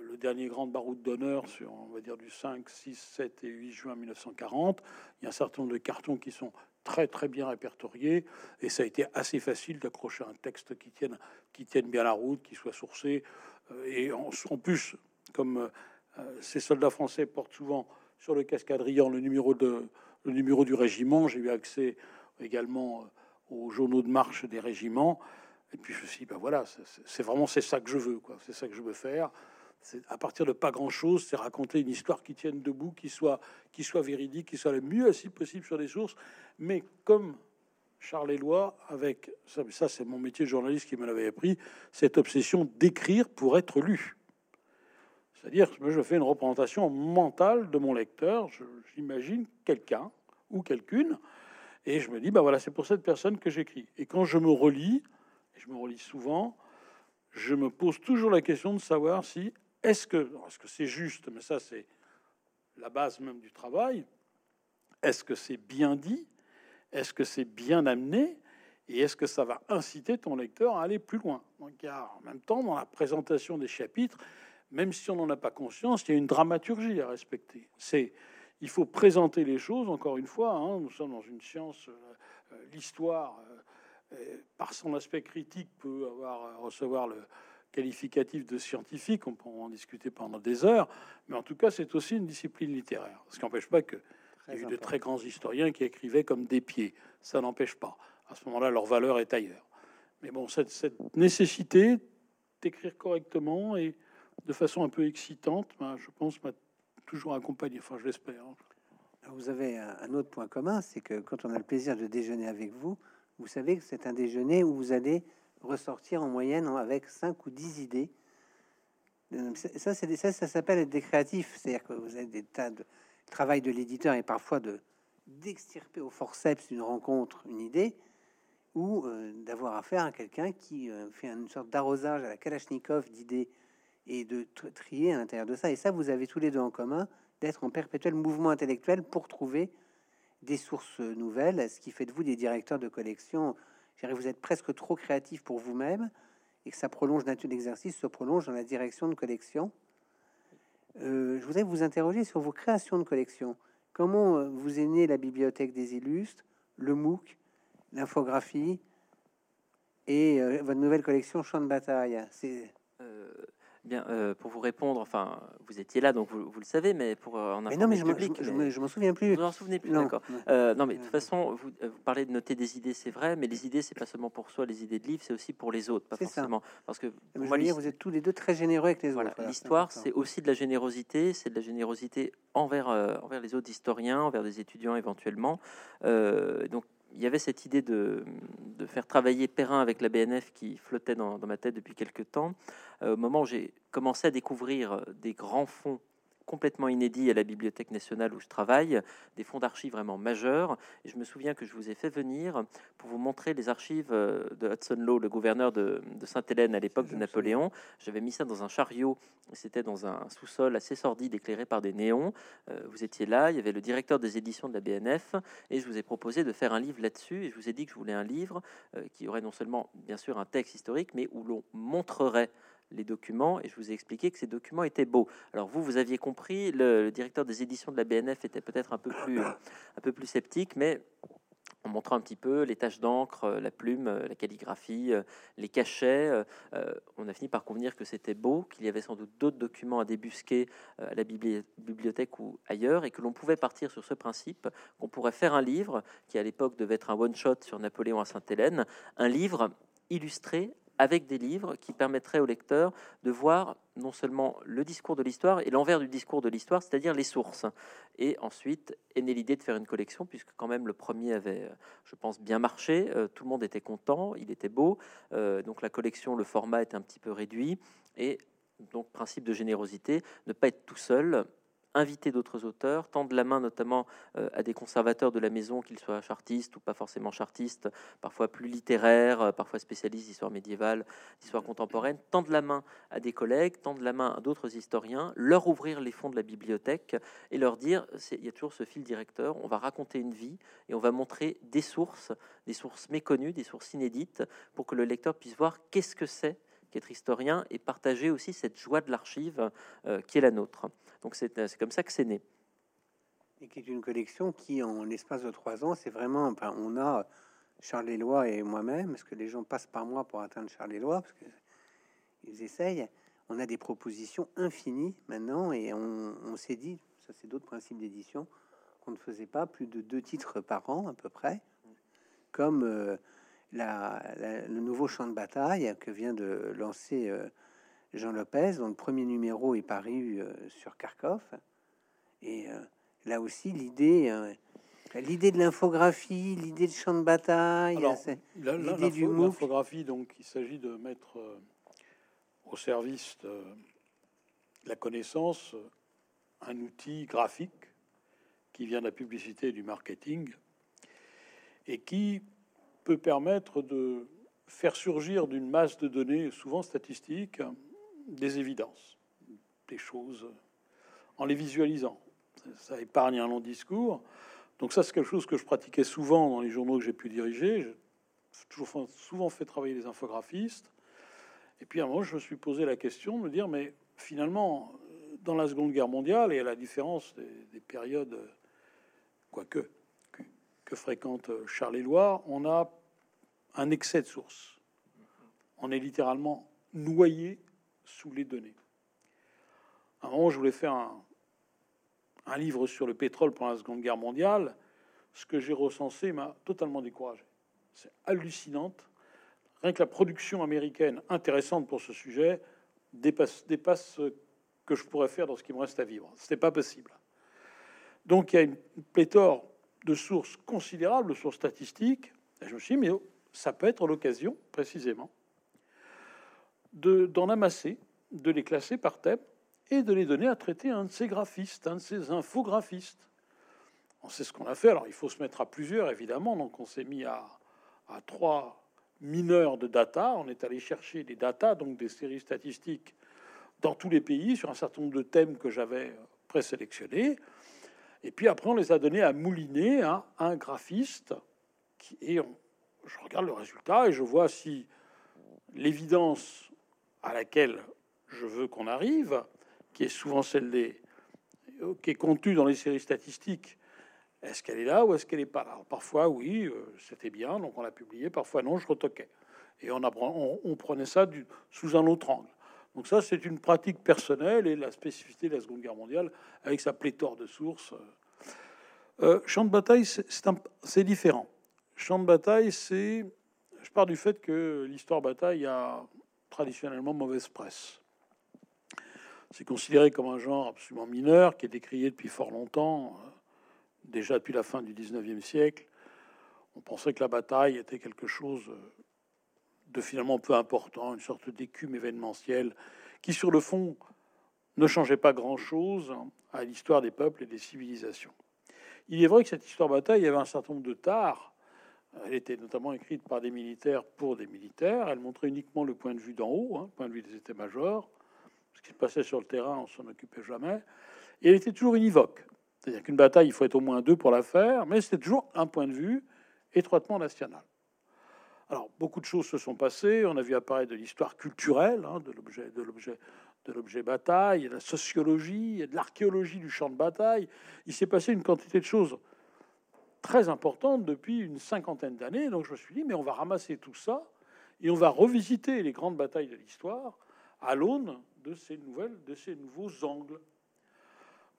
le dernier grand baroud d'honneur sur, on va dire, du 5, 6, 7 et 8 juin 1940. Il y a un certain nombre de cartons qui sont très très bien répertoriés et ça a été assez facile d'accrocher un texte qui tienne, qui tienne bien la route, qui soit sourcé. Euh, et en, plus, comme euh, ces soldats français portent souvent sur le cascadrian le numéro, de, le numéro du régiment, j'ai eu accès également euh, aux journaux de marche des régiments. Et puis je me suis dit, ben voilà, c'est vraiment c'est ça que je veux, quoi. C'est ça que je veux faire à partir de pas grand-chose, c'est raconter une histoire qui tienne debout, qui soit, qui soit véridique, qui soit le mieux si possible sur des sources. Mais comme Charles Éloi, avec ça, ça c'est mon métier de journaliste qui me l'avait appris, cette obsession d'écrire pour être lu. C'est-à-dire, que je fais une représentation mentale de mon lecteur. J'imagine quelqu'un ou quelqu'une, et je me dis, bah voilà, c'est pour cette personne que j'écris. Et quand je me relis, et je me relis souvent, je me pose toujours la question de savoir si est-ce que est-ce que c'est juste Mais ça, c'est la base même du travail. Est-ce que c'est bien dit Est-ce que c'est bien amené Et est-ce que ça va inciter ton lecteur à aller plus loin? Donc, en même temps, dans la présentation des chapitres, même si on n'en a pas conscience, il y a une dramaturgie à respecter. C'est il faut présenter les choses. Encore une fois, hein, nous sommes dans une science, euh, euh, l'histoire, euh, par son aspect critique, peut avoir recevoir le, qualificatif de scientifique, on peut en discuter pendant des heures, mais en tout cas, c'est aussi une discipline littéraire. Ce qui n'empêche pas qu'il y a eu de très grands historiens qui écrivaient comme des pieds. Ça n'empêche pas. À ce moment-là, leur valeur est ailleurs. Mais bon, cette, cette nécessité d'écrire correctement et de façon un peu excitante, ben, je pense, m'a toujours accompagné. Enfin, je l'espère. Vous avez un autre point commun, c'est que quand on a le plaisir de déjeuner avec vous, vous savez que c'est un déjeuner où vous allez ressortir en moyenne avec 5 ou 10 idées. Euh, ça, c'est ça, ça s'appelle être des créatifs. C'est-à-dire que vous avez des tas de travail de l'éditeur et parfois de d'extirper au forceps d'une rencontre une idée ou euh, d'avoir affaire à quelqu'un qui euh, fait une sorte d'arrosage à la Kalachnikov d'idées et de trier à l'intérieur de ça. Et ça, vous avez tous les deux en commun d'être en perpétuel mouvement intellectuel pour trouver des sources nouvelles, ce qui fait de vous des directeurs de collection vous êtes presque trop créatif pour vous-même et que ça prolonge l'exercice se prolonge dans la direction de collection. Euh, je voudrais vous interroger sur vos créations de collection. Comment euh, vous est née la bibliothèque des illustres, le MOOC, l'infographie et euh, votre nouvelle collection Champ de bataille? Bien, euh, pour vous répondre, enfin, vous étiez là, donc vous, le savez, mais pour euh, en mais non, mais je, public, je, je, m'en souviens plus. Vous en souvenez plus, d'accord. Euh, non, mais de toute façon, vous, vous, parlez de noter des idées, c'est vrai, mais les idées, c'est pas seulement pour soi, les idées de livres, c'est aussi pour les autres, pas forcément. Ça. Parce que moi, dire, vous êtes tous les deux très généreux avec les voilà, autres. L'histoire, c'est aussi de la générosité, c'est de la générosité envers envers les autres historiens, envers des étudiants éventuellement. donc il y avait cette idée de, faire travailler Perrin avec la BNF qui flottait dans, ma tête depuis quelques temps. Euh, au moment où j'ai commencé à découvrir des grands fonds complètement inédit à la Bibliothèque nationale où je travaille, des fonds d'archives vraiment majeurs. Et je me souviens que je vous ai fait venir pour vous montrer les archives euh, de Hudson Law, le gouverneur de, Sainte-Hélène à l'époque de Napoléon. J'avais mis ça dans un chariot, c'était dans un sous-sol assez sordide éclairé par des néons. Euh, vous étiez là, il y avait le directeur des éditions de la BNF et je vous ai proposé de faire un livre là-dessus. Et je vous ai dit que je voulais un livre euh, qui aurait non seulement, bien sûr, un texte historique, mais où l'on montrerait les documents et je vous ai expliqué que ces documents étaient beaux. Alors vous, vous aviez compris, le, directeur des éditions de la BNF était peut-être un peu plus un peu plus sceptique, mais en montrant un petit peu les taches d'encre, euh, la plume, euh, la calligraphie, euh, les cachets, on a fini par convenir que c'était beau, qu'il y avait sans doute d'autres documents à débusquer à la bibliothèque ou ailleurs, et que l'on pouvait partir sur ce principe, qu'on pourrait faire un livre, qui à l'époque devait être un one-shot sur Napoléon à Sainte-Hélène, un livre illustré avec des livres qui permettraient au lecteur de voir non seulement le discours de l'histoire et l'envers du discours de l'histoire, c'est-à-dire les sources. Et ensuite est née l'idée de faire une collection, puisque quand même le premier avait, je pense, bien marché, euh, tout le monde était content, il était beau, euh, donc la collection, le format est un petit peu réduit, et donc principe de générosité, ne pas être tout seul, inviter d'autres auteurs, tendre la main notamment euh, à des conservateurs de la maison, qu'ils soient chartistes ou pas forcément chartistes, parfois plus littéraires, euh, parfois spécialistes d'histoire médiévale, d'histoire contemporaine, tendre la main à des collègues, tendre la main à d'autres historiens, leur ouvrir les fonds de la bibliothèque et leur dire, il y a toujours ce fil directeur, on va raconter une vie et on va montrer des sources, des sources méconnues, des sources inédites, pour que le lecteur puisse voir qu'est-ce que c'est qu'être historien et partager aussi cette joie de l'archive euh, qui est la nôtre. Donc euh, c'est comme ça que c'est né. Et qui est une collection qui, en l'espace de trois ans, c'est vraiment. Enfin, on a Charles Éloi et moi-même, parce que les gens passent par moi pour atteindre Charles Éloi, parce qu'ils essayent. On a des propositions infinies maintenant, et on, s'est dit, ça c'est d'autres principes d'édition, qu'on ne faisait pas plus de deux titres par an à peu près, comme euh, la, le nouveau champ de bataille que vient de lancer euh, Jean Lopez, dont le premier numéro est paru euh, sur Kharkov. Et euh, là aussi, l'idée, l'idée de l'infographie, l'idée de champ de bataille, l'idée du L'infographie, donc, il s'agit de mettre au service de la connaissance un outil graphique qui vient de la publicité et du marketing et qui peut permettre de faire surgir d'une masse de données, souvent statistiques, des évidences, des choses, en les visualisant. Ça épargne un long discours. Donc ça, c'est quelque chose que je pratiquais souvent dans les journaux que j'ai pu diriger. J'ai toujours souvent fait travailler les infographistes. Et puis à un je me suis posé la question de me dire, mais finalement, dans la Seconde Guerre mondiale, et à la différence des, des périodes, quoique, que fréquente Charles Éloi, on a un excès de sources. On est littéralement noyé sous les données. À un moment, je voulais faire un, livre sur le pétrole pendant la Seconde Guerre mondiale. Ce que j'ai recensé m'a totalement découragé. C'est hallucinante. Rien que la production américaine intéressante pour ce sujet dépasse, ce que je pourrais faire dans ce qui me reste à vivre. Ce n'est pas possible. Donc il y a une pléthore de sources considérables, de sources statistiques. Je me suis mais ça peut être l'occasion, précisément, d'en amasser, de les classer par thème et de les donner à traiter un de ces graphistes, un de ces infographistes. On sait ce qu'on a fait. Alors, il faut se mettre à plusieurs, évidemment. Donc, on s'est mis à, à trois mineurs de data. On est allé chercher des data, donc des séries statistiques, dans tous les pays, sur un certain nombre de thèmes que j'avais présélectionnés. Et puis après, on les a donnés à mouliner à un graphiste. Et je regarde le résultat et je vois si l'évidence à laquelle je veux qu'on arrive, qui est souvent celle des, qui est contenue dans les séries statistiques, est-ce qu'elle est là ou est-ce qu'elle n'est pas là? Parfois, oui, euh, c'était bien, donc on l'a publié. Parfois, non, je retoquais. Et on, apprend, on, prenait ça du, sous un autre angle. Donc ça, c'est une pratique personnelle et la spécificité de la Seconde Guerre mondiale, avec sa pléthore de sources. Euh, champ de bataille, c'est différent. Champ de bataille, c'est. Je pars du fait que l'histoire bataille a traditionnellement mauvaise presse. C'est considéré comme un genre absolument mineur qui est décrié depuis fort longtemps, euh, déjà depuis la fin du 19e siècle. On pensait que la bataille était quelque chose euh, de finalement peu important, une sorte d'écume événementielle qui, sur le fond, ne changeait pas grand-chose à l'histoire des peuples et des civilisations. Il est vrai que cette histoire bataille avait un certain nombre de tares elle était notamment écrite par des militaires pour des militaires. Elle montrait uniquement le point de vue d'en haut, hein, le point de vue des états-majors. Ce qui se passait sur le terrain, on s'en occupait jamais. Et elle était toujours univoque. C'est-à-dire qu'une bataille, il faut être au moins deux pour la faire, mais c'était toujours un point de vue étroitement national. Alors, beaucoup de choses se sont passées. On a vu apparaître de l'histoire culturelle hein, de l'objet, de l'objet, de l'objet bataille, de la sociologie, de l'archéologie du champ de bataille. Il s'est passé une quantité de choses très importante depuis une cinquantaine d'années. Donc je me suis dit, mais on va ramasser tout ça et on va revisiter les grandes batailles de l'histoire à l'aune de ces nouvelles, de ces nouveaux angles.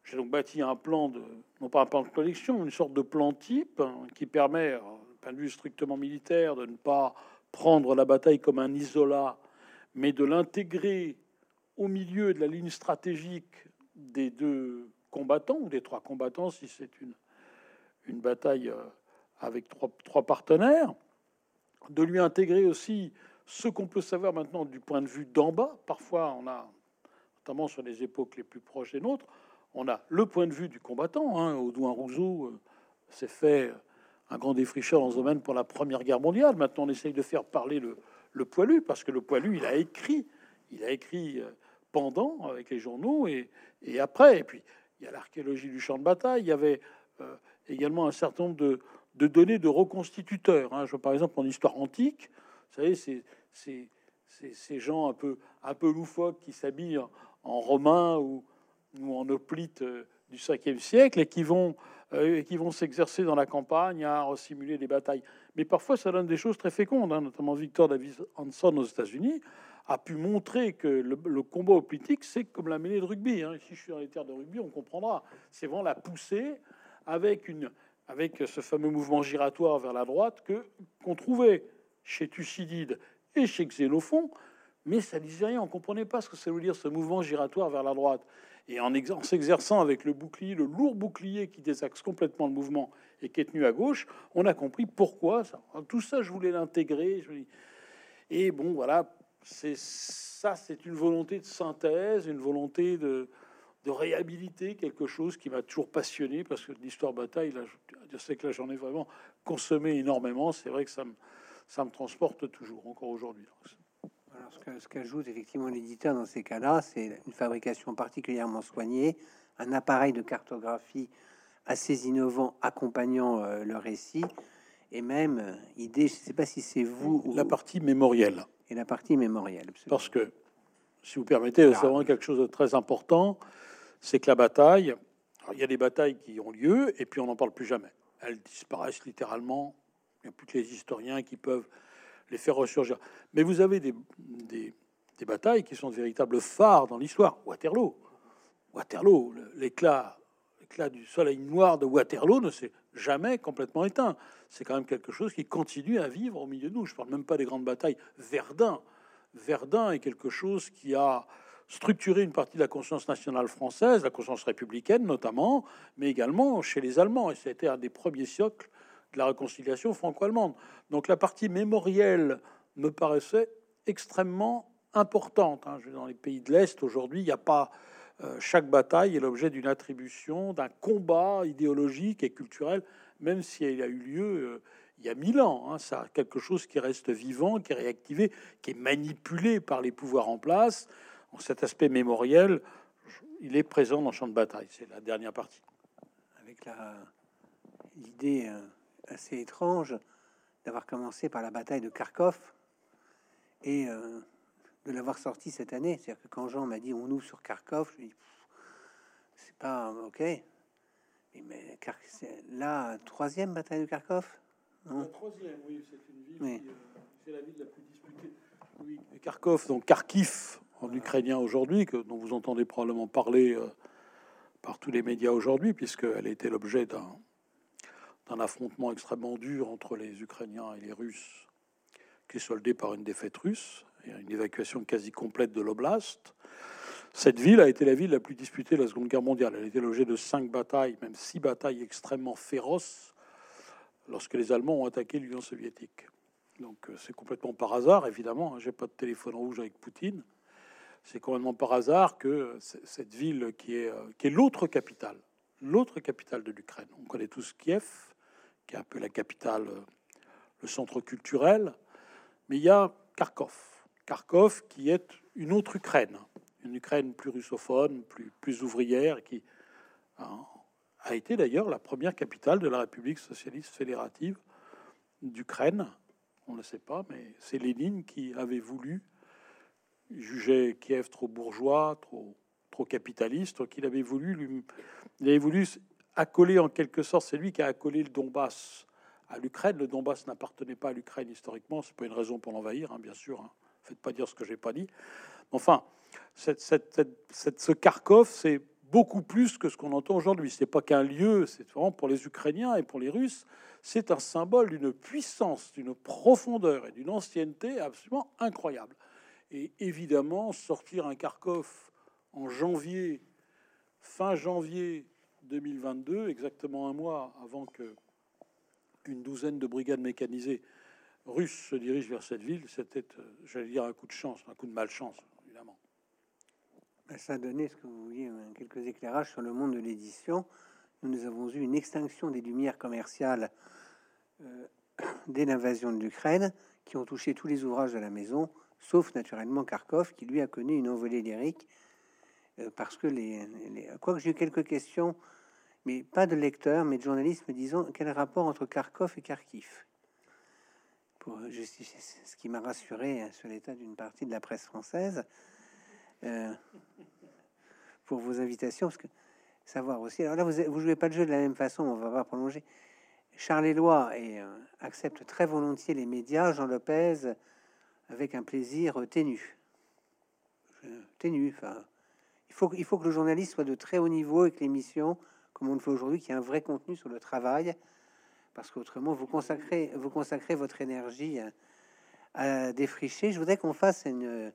J'ai donc bâti un plan de, non pas un plan de collection, une sorte de plan type hein, qui permet, d'un point de vue strictement militaire, de ne pas prendre la bataille comme un isolat, mais de l'intégrer au milieu de la ligne stratégique des deux combattants ou des trois combattants si c'est une une bataille euh, avec trois, trois partenaires, de lui intégrer aussi ce qu'on peut savoir maintenant du point de vue d'en bas. Parfois, on a, notamment sur les époques les plus proches des nôtres, on a le point de vue du combattant. Hein, Audouin Rousseau euh, s'est fait un grand défricheur dans ce domaine pour la Première Guerre mondiale. Maintenant, on essaye de faire parler le, le poilu, parce que le poilu, il a écrit, il a écrit euh, pendant avec les journaux et, et après. Et puis, il y a l'archéologie du champ de bataille. Il y avait euh, également un certain nombre de, données de reconstituteurs. Hein. Je par exemple en histoire antique, vous savez, c'est ces gens un peu, loufoques qui s'habillent en romain ou, en hoplite euh, du 5e siècle et qui vont, euh, qui vont s'exercer dans la campagne à simuler des batailles. Mais parfois, ça donne des choses très fécondes, hein. notamment Victor Davis Hanson aux États-Unis a pu montrer que le, combat hoplitique, c'est comme la mêlée de rugby. Hein. Si je suis dans les terres de rugby, on comprendra. C'est vraiment la poussée avec, une, avec ce fameux mouvement giratoire vers la droite que qu'on trouvait chez Thucydide et chez Xénophon, mais ça disait rien. On comprenait pas ce que ça veut dire ce mouvement giratoire vers la droite. Et en, s'exerçant avec le bouclier, le lourd bouclier qui désaxe complètement le mouvement et qui est tenu à gauche, on a compris pourquoi. Ça. Tout ça, je voulais l'intégrer. Et bon, voilà, c'est ça, c'est une volonté de synthèse, une volonté de, de réhabiliter quelque chose qui m'a toujours passionné parce que l'histoire bataille, là, je sais que là j'en ai vraiment consommé énormément. C'est vrai que ça me, ça me transporte toujours, encore aujourd'hui. ce qu'ajoute effectivement l'éditeur dans ces cas-là, c'est une fabrication particulièrement soignée, un appareil de cartographie assez innovant accompagnant euh, le récit, et même euh, idée, je ne sais pas si c'est vous... La partie mémorielle. Et la partie mémorielle. Parce que, si vous permettez, c'est vraiment quelque chose de très important, c'est que la bataille, il y a des batailles qui ont lieu, et puis on n'en parle plus jamais. Elles disparaissent littéralement il n'y a plus que les historiens qui peuvent les faire ressurgir. Mais vous avez des, des, batailles qui sont de véritables phares dans l'histoire. Waterloo. Waterloo, l'éclat, l'éclat du soleil noir de Waterloo ne s'est jamais complètement éteint. C'est quand même quelque chose qui continue à vivre au milieu de nous. Je ne parle même pas des grandes batailles. Verdun. Verdun est quelque chose qui a structuré une partie de la conscience nationale française, la conscience républicaine notamment, mais également chez les Allemands. Et c'était un des premiers siècles de la réconciliation franco-allemande. Donc la partie mémorielle me paraissait extrêmement importante. Hein. Dans les pays de l'Est, aujourd'hui, il n'y a pas... Euh, chaque bataille est l'objet d'une attribution, d'un combat idéologique et culturel, même si elle a eu lieu euh, il y a mille ans. Hein. Ça quelque chose qui reste vivant, qui est réactivé, qui est manipulé par les pouvoirs en place. cet aspect mémoriel, il est présent dans le champ de bataille. C'est la dernière partie. Avec l'idée euh, assez étrange d'avoir commencé par la bataille de Kharkov et euh, de l'avoir sorti cette année. C'est-à-dire que quand Jean m'a dit on ouvre sur Kharkov, je lui dis c'est pas ok. Mais, la troisième bataille de Kharkov? La troisième, oui, c'est une ville, euh, c'est la ville la plus disputée. Oui, Kharkov, donc Kharkiv en ukrainien aujourd'hui, que dont vous entendez probablement parler euh, par tous les médias aujourd'hui, puisqu'elle a été l'objet d'un d'un affrontement extrêmement dur entre les Ukrainiens et les Russes, qui est soldé par une défaite russe et une évacuation quasi complète de l'oblast. Cette ville a été la ville la plus disputée de la Seconde Guerre mondiale. Elle a été l'objet de cinq batailles, même six batailles extrêmement féroces, lorsque les Allemands ont attaqué l'Union soviétique. Donc euh, c'est complètement par hasard, évidemment. Hein, j'ai pas de téléphone rouge avec Poutine. C'est complètement par hasard que cette ville qui est, euh, qui est l'autre capitale, l'autre capitale de l'Ukraine. On connaît tous Kiev, qui est un peu la capitale, euh, le centre culturel. Mais il y a Kharkov. Kharkov qui est une autre Ukraine, une Ukraine plus russophone, plus, plus ouvrière, qui a été d'ailleurs la première capitale de la République socialiste fédérative d'Ukraine. On ne le sait pas, mais c'est Lénine qui avait voulu juger Kiev trop bourgeois, trop, trop capitaliste, qu'il avait voulu lui, il avait voulu accolé en quelque sorte, c'est lui qui a accolé le Donbass à l'Ukraine. Le Donbass n'appartenait pas à l'Ukraine historiquement, c'est pas une raison pour l'envahir, hein, bien sûr. Hein. Faites pas dire ce que j'ai pas dit. Enfin, cette, ce Kharkov, c'est beaucoup plus que ce qu'on entend aujourd'hui. C'est pas qu'un lieu, c'est vraiment pour les Ukrainiens et pour les Russes, c'est un symbole d'une puissance, d'une profondeur et d'une ancienneté absolument incroyable. Et évidemment, sortir un Kharkov en janvier, fin janvier 2022, exactement un mois avant que une douzaine de brigades mécanisées russes se dirigent vers cette ville, c'était, euh, j'allais dire, un coup de chance, un coup de malchance, évidemment. Ça a donné, ce que vous vouliez, euh, quelques éclairages sur le monde de l'édition. Nous, nous avons eu une extinction des lumières commerciales euh, dès l'invasion de l'Ukraine, qui ont touché tous les ouvrages de la maison, sauf naturellement Kharkov, qui lui a connu une envolée lyrique, euh, parce que les, les... Quoique j'ai eu quelques questions, mais pas de lecteurs, mais de journalistes me disant quel rapport entre Kharkov et Kharkiv pour justifier ce qui m'a rassuré hein, sur l'état d'une partie de la presse française. Euh, pour vos invitations, parce que savoir aussi. Alors là, vous, vous jouez pas le jeu de la même façon, on va pas prolonger. Charles Éloi et, euh, accepte très volontiers les médias, Jean Lopez avec un plaisir ténu. Ténu, enfin, il faut, il faut que le journaliste soit de très haut niveau avec l'émission, comme on le fait aujourd'hui, qui a un vrai contenu sur le travail, parce qu'autrement, vous consacrez, vous consacrez votre énergie à, à défricher. Je voudrais qu'on fasse une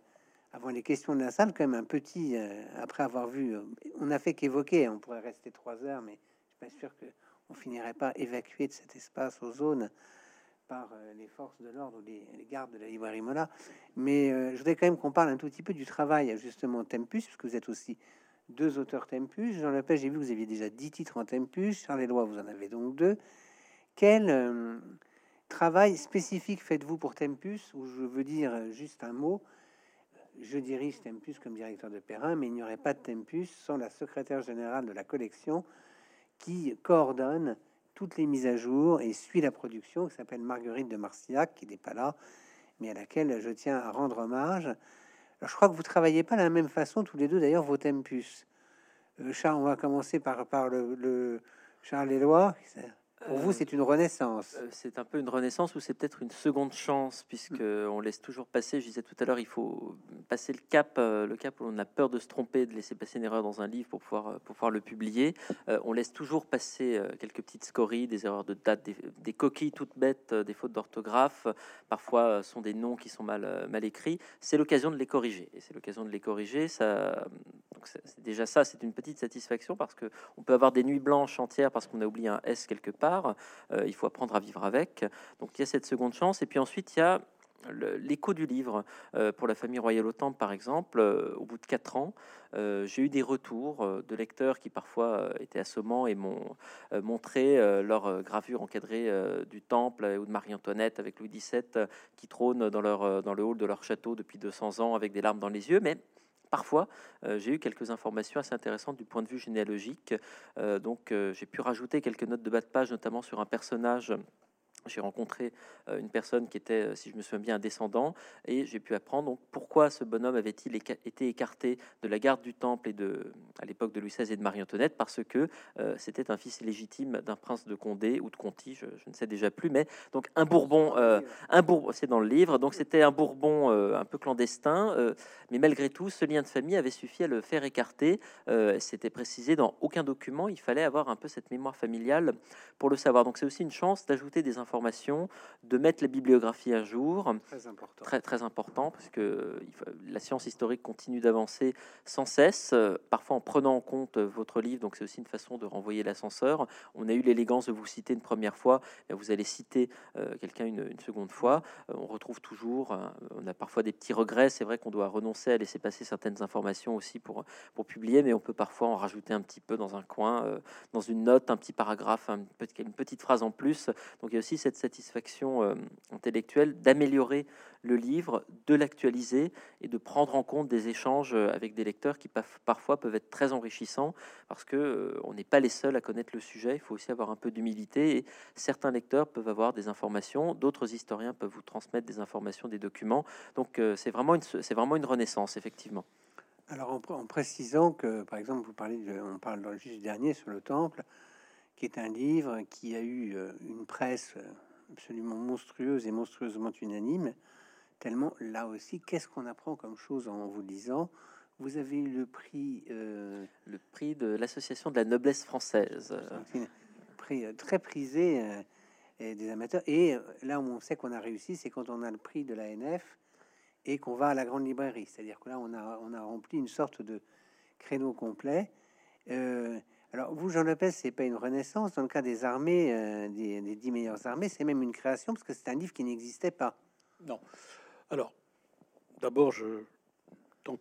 avant les questions de la salle, quand même un petit, euh, après avoir vu, euh, on n'a fait qu'évoquer, on pourrait rester trois heures, mais je suis pas sûr que on finirait pas évacué de cet espace aux zones par euh, les forces de l'ordre ou les, gardes de la librairie Mola. Mais je voudrais quand même qu'on parle un tout petit peu du travail, justement, Tempus, parce que vous êtes aussi deux auteurs Tempus. Jean Lepage, j'ai vu que vous aviez déjà dix titres en Tempus. Charles Éloi, vous en avez donc deux. Quel travail spécifique faites-vous pour Tempus? Ou je veux dire juste un mot je dirige Tempus comme directeur de Perrin, mais il n'y aurait pas de Tempus sans la secrétaire générale de la collection qui coordonne toutes les mises à jour et suit la production, qui s'appelle Marguerite de Marcillac, qui n'est pas là, mais à laquelle je tiens à rendre hommage. Je crois que vous travaillez pas de la même façon tous les deux, d'ailleurs, vos Tempus. Euh, Charles, on va commencer par, par le, le Charles Éloi, pour vous, euh, c'est une renaissance. Euh, c'est un peu une renaissance ou c'est peut-être une seconde chance, puisque mm. on laisse toujours passer. Je disais tout à l'heure, il faut passer le cap, euh, le cap où on a peur de se tromper, de laisser passer une erreur dans un livre pour pouvoir, pour pouvoir le publier. on laisse toujours passer quelques petites scories, des erreurs de date, des, coquilles toutes bêtes, des fautes d'orthographe. Parfois, sont des noms qui sont mal, mal écrits. C'est l'occasion de les corriger. Et c'est l'occasion de les corriger. Ça, c'est déjà ça, c'est une petite satisfaction parce que on peut avoir des nuits blanches entières parce qu'on a oublié un S quelque part euh, il faut apprendre à vivre avec. Donc il y a cette seconde chance. Et puis ensuite, il y a l'écho du livre. Euh, pour la famille royale au Temple, par exemple, euh, au bout de quatre ans, j'ai eu des retours de lecteurs qui parfois étaient assommants et m'ont montré leur gravure encadrée du Temple ou de Marie-Antoinette avec Louis XVII qui trône dans, dans le hall de leur château depuis 200 ans avec des larmes dans les yeux. Mais parfois, euh, j'ai eu quelques informations assez intéressantes du point de vue généalogique. Euh, donc, euh, j'ai pu rajouter quelques notes de bas de page, notamment sur un personnage j'ai rencontré euh, une personne qui était, euh, si je me souviens bien, un descendant, et j'ai pu apprendre donc, pourquoi ce bonhomme avait-il été écarté de la garde du Temple et de, à l'époque de Louis XVI et de Marie-Antoinette, parce que euh, c'était un fils légitime d'un prince de Condé ou de Conti, je, ne sais déjà plus, mais donc un Bourbon, un Bourbon, c'est dans le livre, donc c'était un Bourbon un peu clandestin, mais malgré tout, ce lien de famille avait suffi à le faire écarter. c'était précisé dans aucun document, il fallait avoir un peu cette mémoire familiale pour le savoir. Donc c'est aussi une chance d'ajouter des informations de mettre la bibliographie à jour. Très important. Très, très important, parce que la science historique continue d'avancer sans cesse, euh, parfois en prenant en compte votre livre, donc c'est aussi une façon de renvoyer l'ascenseur. On a eu l'élégance de vous citer une première fois, vous allez citer euh, quelqu'un une, seconde fois. Euh, on retrouve toujours, on a parfois des petits regrets, c'est vrai qu'on doit renoncer à laisser passer certaines informations aussi pour, pour publier, mais on peut parfois en rajouter un petit peu dans un coin, dans une note, un petit paragraphe, une petite phrase en plus. Donc il y a aussi cette satisfaction euh, intellectuelle d'améliorer le livre, de l'actualiser et de prendre en compte des échanges euh, avec des lecteurs qui parfois peuvent être très enrichissants parce que euh, on n'est pas les seuls à connaître le sujet. Il faut aussi avoir un peu d'humilité et certains lecteurs peuvent avoir des informations, d'autres historiens peuvent vous transmettre des informations, des documents. Donc c'est vraiment une renaissance effectivement. Alors en, précisant que par exemple vous parlez de, on parle dans le juge dernier sur le temple qui est un livre qui a eu euh, une presse euh, absolument monstrueuse et monstrueusement unanime. Tellement, là aussi, qu'est-ce qu'on apprend comme chose en vous lisant? Vous avez eu le prix... Euh, le prix de l'Association de la noblesse française. Prix très prisé des amateurs. Et là où on sait qu'on a réussi, c'est quand on a le prix de l'ANF et qu'on va à la grande librairie. C'est-à-dire que là, on a, on a rempli une sorte de créneau complet. Alors, vous, Jean Lopez, c'est pas une renaissance. Dans le cas des armées, euh, des, dix meilleures armées, c'est même une création parce que c'est un livre qui n'existait pas. Non. Alors, d'abord, je,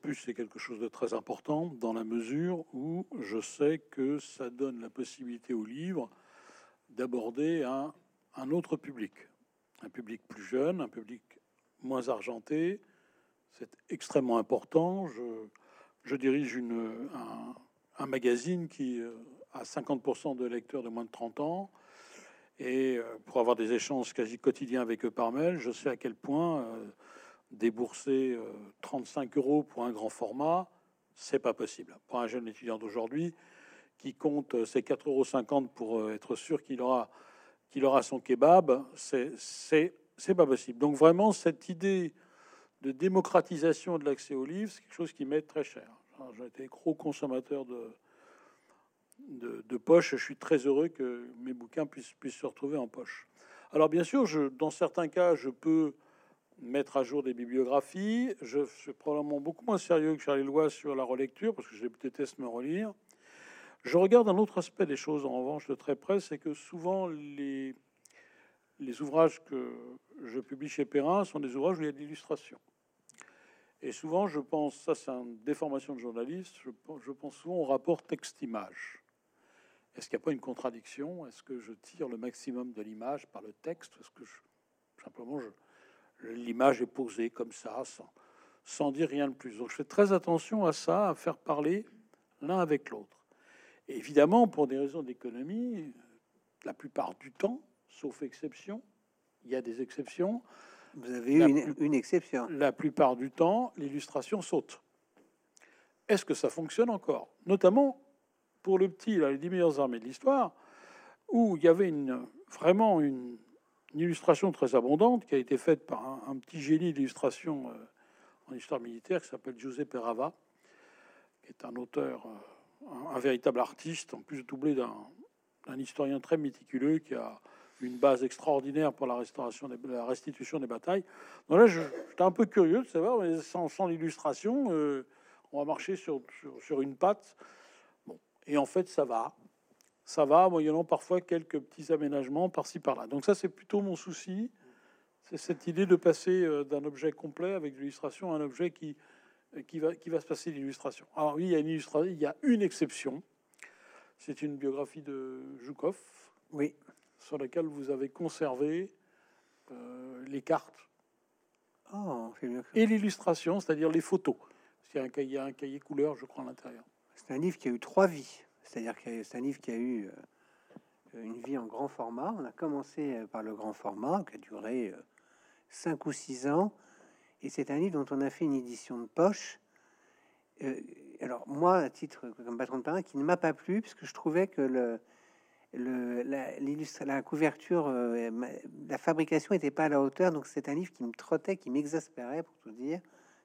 plus, c'est quelque chose de très important dans la mesure où je sais que ça donne la possibilité au livre d'aborder un, autre public, un public plus jeune, un public moins argenté. C'est extrêmement important. Je, je dirige une, un, un, magazine qui euh, a 50% de lecteurs de moins de 30 ans. Et euh, pour avoir des échanges quasi quotidiens avec eux par mail, je sais à quel point euh, débourser 35 euros pour un grand format, c'est pas possible. Pour un jeune étudiant d'aujourd'hui qui compte ses 4,50 euros pour être sûr qu'il aura, qu'il aura son kebab, c'est pas possible. Donc vraiment, cette idée de démocratisation de l'accès aux livres, c'est quelque chose qui m'est très cher. J'ai été gros consommateur de, de, de, poche. Je suis très heureux que mes bouquins puissent, se retrouver en poche. Alors bien sûr, dans certains cas, je peux mettre à jour des bibliographies. Je suis probablement beaucoup moins sérieux que Charlie Lois sur la relecture, parce que je déteste me relire. Je regarde un autre aspect des choses, en revanche, de très près, c'est que souvent les, les ouvrages que je publie chez Perrin sont des ouvrages où il y a de l'illustration. Et souvent, je pense, ça c'est une déformation de journaliste, je, pense souvent au rapport texte-image. Est-ce qu'il n'y a pas une contradiction? Est-ce que je tire le maximum de l'image par le texte? Est-ce que je, simplement l'image est posée comme ça, sans, sans dire rien de plus? Donc je fais très attention à ça, à faire parler l'un avec l'autre. Évidemment, pour des raisons d'économie, la plupart du temps, sauf exception, il y a des exceptions. Vous avez eu une, une, exception. La plupart du temps, l'illustration saute. Est-ce que ça fonctionne encore? Notamment pour le petit, là, les 10 meilleures armées de l'histoire, où il y avait une, vraiment une, une, illustration très abondante qui a été faite par un, un petit génie d'illustration euh, en histoire militaire qui s'appelle Giuseppe Rava, qui est un auteur, euh, un, un, véritable artiste, en plus doublé d'un historien très méticuleux qui a une base extraordinaire pour la restauration, des, la restitution des batailles. Donc là, j'étais un peu curieux de savoir, mais sans, l'illustration, euh, on va marcher sur, une patte. Bon. Et en fait, ça va. Ça va, moyennant parfois quelques petits aménagements par-ci par-là. Donc ça, c'est plutôt mon souci. C'est cette idée de passer euh, d'un objet complet avec l'illustration à un objet qui, va, se passer l'illustration. Alors oui, il y a une, il y a une exception. C'est une biographie de Joukov. Oui sur laquelle vous avez conservé euh, les cartes oh, et l'illustration, c'est-à-dire les photos. Il y a un cahier, un cahier couleur, je crois, à l'intérieur. C'est un livre qui a eu trois vies. C'est-à-dire que c'est un livre qui a eu euh, une vie en grand format. On a commencé euh, par le grand format, qui a duré cinq ou six ans. Et c'est un livre dont on a fait une édition de poche. Alors, moi, à titre comme patron de parrain, qui ne m'a pas plu, puisque je trouvais que le, la, couverture, euh, la fabrication n'était pas à la hauteur. Donc c'est un livre qui me trottait, qui m'exaspérait, pour tout dire,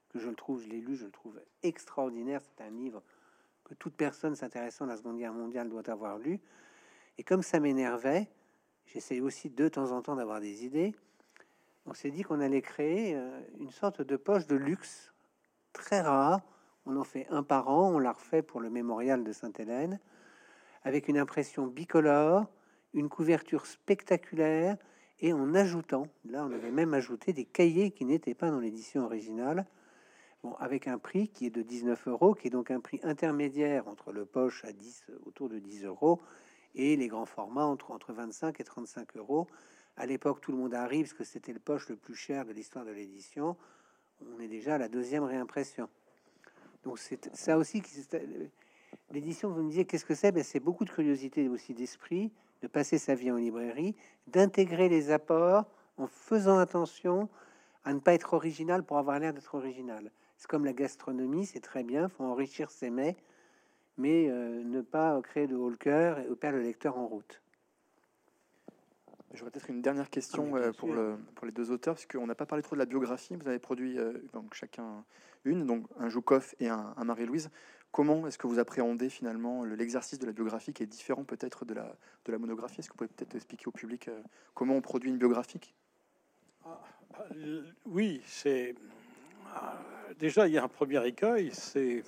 que je le trouve, je l'ai lu, je le trouve extraordinaire. C'est un livre que toute personne s'intéressant à la Seconde Guerre mondiale doit avoir lu. Et comme ça m'énervait, j'essayais aussi de temps en temps d'avoir des idées. On s'est dit qu'on allait créer euh, une sorte de poche de luxe très rare. On en fait un par an, on l'a refait pour le mémorial de Sainte-Hélène avec une impression bicolore, une couverture spectaculaire, et en ajoutant, là on avait même ajouté des cahiers qui n'étaient pas dans l'édition originale, bon, avec un prix qui est de 19 euros, qui est donc un prix intermédiaire entre le poche à 10, autour de 10 euros, et les grands formats entre, entre 25 et 35 euros. À l'époque, tout le monde arrive, parce que c'était le poche le plus cher de l'histoire de l'édition. On est déjà à la deuxième réimpression. Donc c'est ça aussi qui L'édition, vous me disiez, qu'est-ce que c'est? Ben, C'est beaucoup de curiosité aussi d'esprit, de passer sa vie en librairie, d'intégrer les apports en faisant attention à ne pas être original pour avoir l'air d'être original. C'est comme la gastronomie, c'est très bien, faut enrichir ses mets, mais euh, ne pas créer de haut le cœur et perdre le lecteur en route. J'aurais peut-être une dernière question ah, euh, pour, le, pour, les deux auteurs, parce qu'on n'a pas parlé trop de la biographie. Vous avez produit euh, donc chacun une, donc un Joukov et un, un Marie-Louise. Comment est-ce que vous appréhendez finalement l'exercice de la biographie qui est différent peut-être de la, de la monographie? Est-ce que vous pouvez peut-être expliquer au public euh, comment on produit une biographique? Ah, euh, Oui, c'est euh, déjà il y a un premier écueil, c'est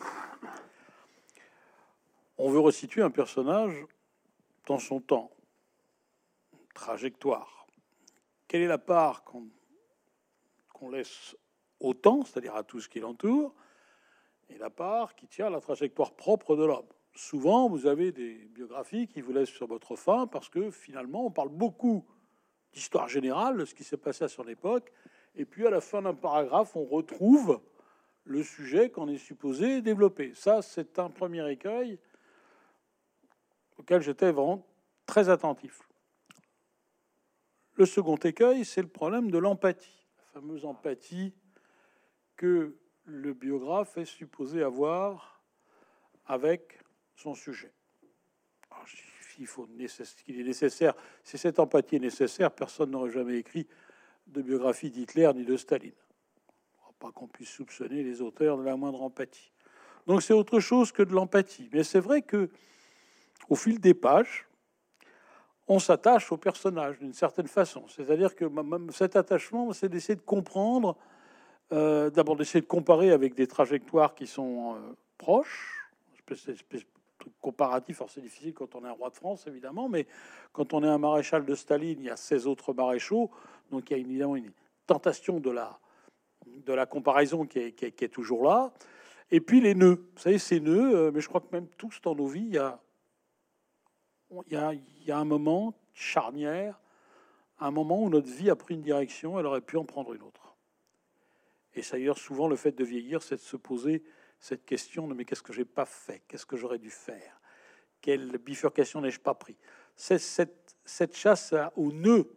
on veut resituer un personnage dans son temps, trajectoire. Quelle est la part qu'on qu laisse au temps, c'est-à-dire à tout ce qui l'entoure, et la part qui tient la trajectoire propre de l'homme. Souvent, vous avez des biographies qui vous laissent sur votre faim parce que finalement, on parle beaucoup d'histoire générale, de ce qui s'est passé à son époque, et puis à la fin d'un paragraphe, on retrouve le sujet qu'on est supposé développer. Ça, c'est un premier écueil auquel j'étais vraiment très attentif. Le second écueil, c'est le problème de l'empathie, la fameuse empathie que le biographe est supposé avoir avec son sujet. il faut est nécessaire, si cette empathie est nécessaire, personne n'aurait jamais écrit de biographie d'Hitler ni de Staline. Pas qu'on puisse soupçonner les auteurs de la moindre empathie. Donc c'est autre chose que de l'empathie. Mais c'est vrai que au fil des pages, on s'attache au personnage d'une certaine façon. C'est-à-dire que cet attachement, c'est d'essayer de comprendre, euh, d'abord d'essayer de comparer avec des trajectoires qui sont euh, proches, espèce, espèce truc comparatif. Alors c'est difficile quand on est un roi de France, évidemment, mais quand on est un maréchal de Staline, il y a 16 autres maréchaux, donc il y a évidemment une tentation de la, comparaison qui est, toujours là. Et puis les nœuds, vous savez, ces nœuds, euh, mais je crois que même tous dans nos vies, il y, a, un moment charnière, un moment où notre vie a pris une direction, elle aurait pu en prendre une autre. Et d'ailleurs, souvent, le fait de vieillir, c'est de se poser cette question de mais qu'est-ce que j'ai pas fait? Qu'est-ce que j'aurais dû faire? Quelle bifurcation n'ai-je pas pris? Cette, cette, chasse au nœud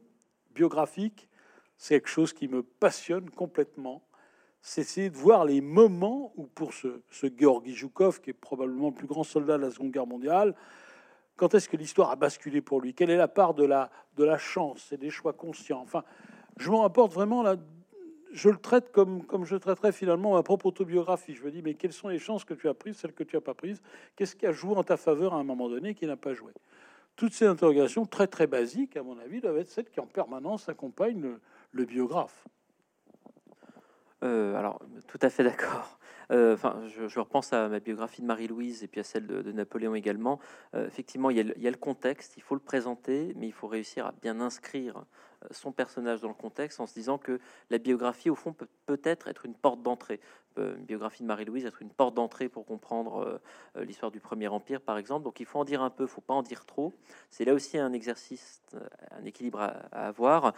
biographique, c'est quelque chose qui me passionne complètement. C'est de voir les moments où, pour ce, ce Zhukov, qui est probablement le plus grand soldat de la Seconde Guerre mondiale, quand est-ce que l'histoire a basculé pour lui? Quelle est la part de la chance et des choix conscients? Enfin, je m'en rapporte vraiment là. Je le traite comme, comme je traiterais finalement ma propre autobiographie. Je me dis, mais quelles sont les chances que tu as prises, celles que tu n'as pas prises? Qu'est-ce qui a joué en ta faveur à un moment donné qui n'a pas joué? Toutes ces interrogations très très basiques, à mon avis, doivent être celles qui en permanence accompagnent le, biographe. Euh, alors, tout à fait d'accord. Euh, je, repense à ma biographie de Marie-Louise et puis à celle de, Napoléon également. Euh, effectivement, il y, a le, contexte, il faut le présenter, mais il faut réussir à bien inscrire son personnage dans le contexte en se disant que la biographie, au fond, peut peut-être être une porte d'entrée. Une biographie de Marie-Louise être une porte d'entrée pour comprendre l'histoire du Premier Empire, par exemple. Donc il faut en dire un peu, il faut pas en dire trop. C'est là aussi un exercice, un équilibre à, avoir.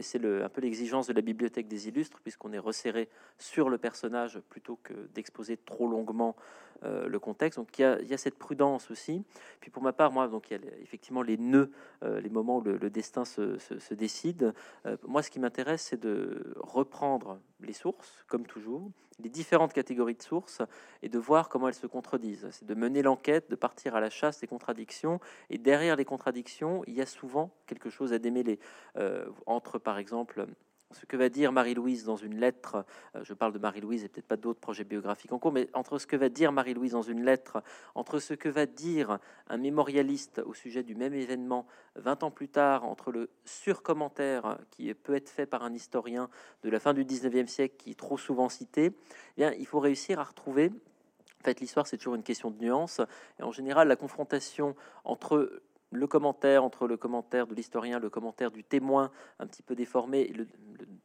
C'est un peu l'exigence de la bibliothèque des illustres, puisqu'on est resserré sur le personnage plutôt que d'exposer trop longuement euh, le contexte. Donc il y, a, cette prudence aussi. Puis pour ma part, moi, donc il y a effectivement les nœuds, euh, les moments où le, destin se, décide. Euh, moi, ce qui m'intéresse, c'est de reprendre les sources, comme toujours, différentes catégories de sources, et de voir comment elles se contredisent. C'est de mener l'enquête, de partir à la chasse des contradictions. Et derrière les contradictions, il y a souvent quelque chose à démêler entre, par exemple, ce que va dire Marie-Louise dans une lettre, euh, je parle de Marie-Louise et peut-être pas d'autres projets biographiques en cours, mais entre ce que va dire Marie-Louise dans une lettre, entre ce que va dire un mémorialiste au sujet du même événement 20 ans plus tard, entre le surcommentaire qui peut être fait par un historien de la fin du 19e siècle qui est trop souvent cité, eh bien, il faut réussir à retrouver en fait, l'histoire, c'est toujours une question de nuance. Et en général, la confrontation entre le commentaire entre le commentaire de l'historien, le commentaire du témoin un petit peu déformé et le,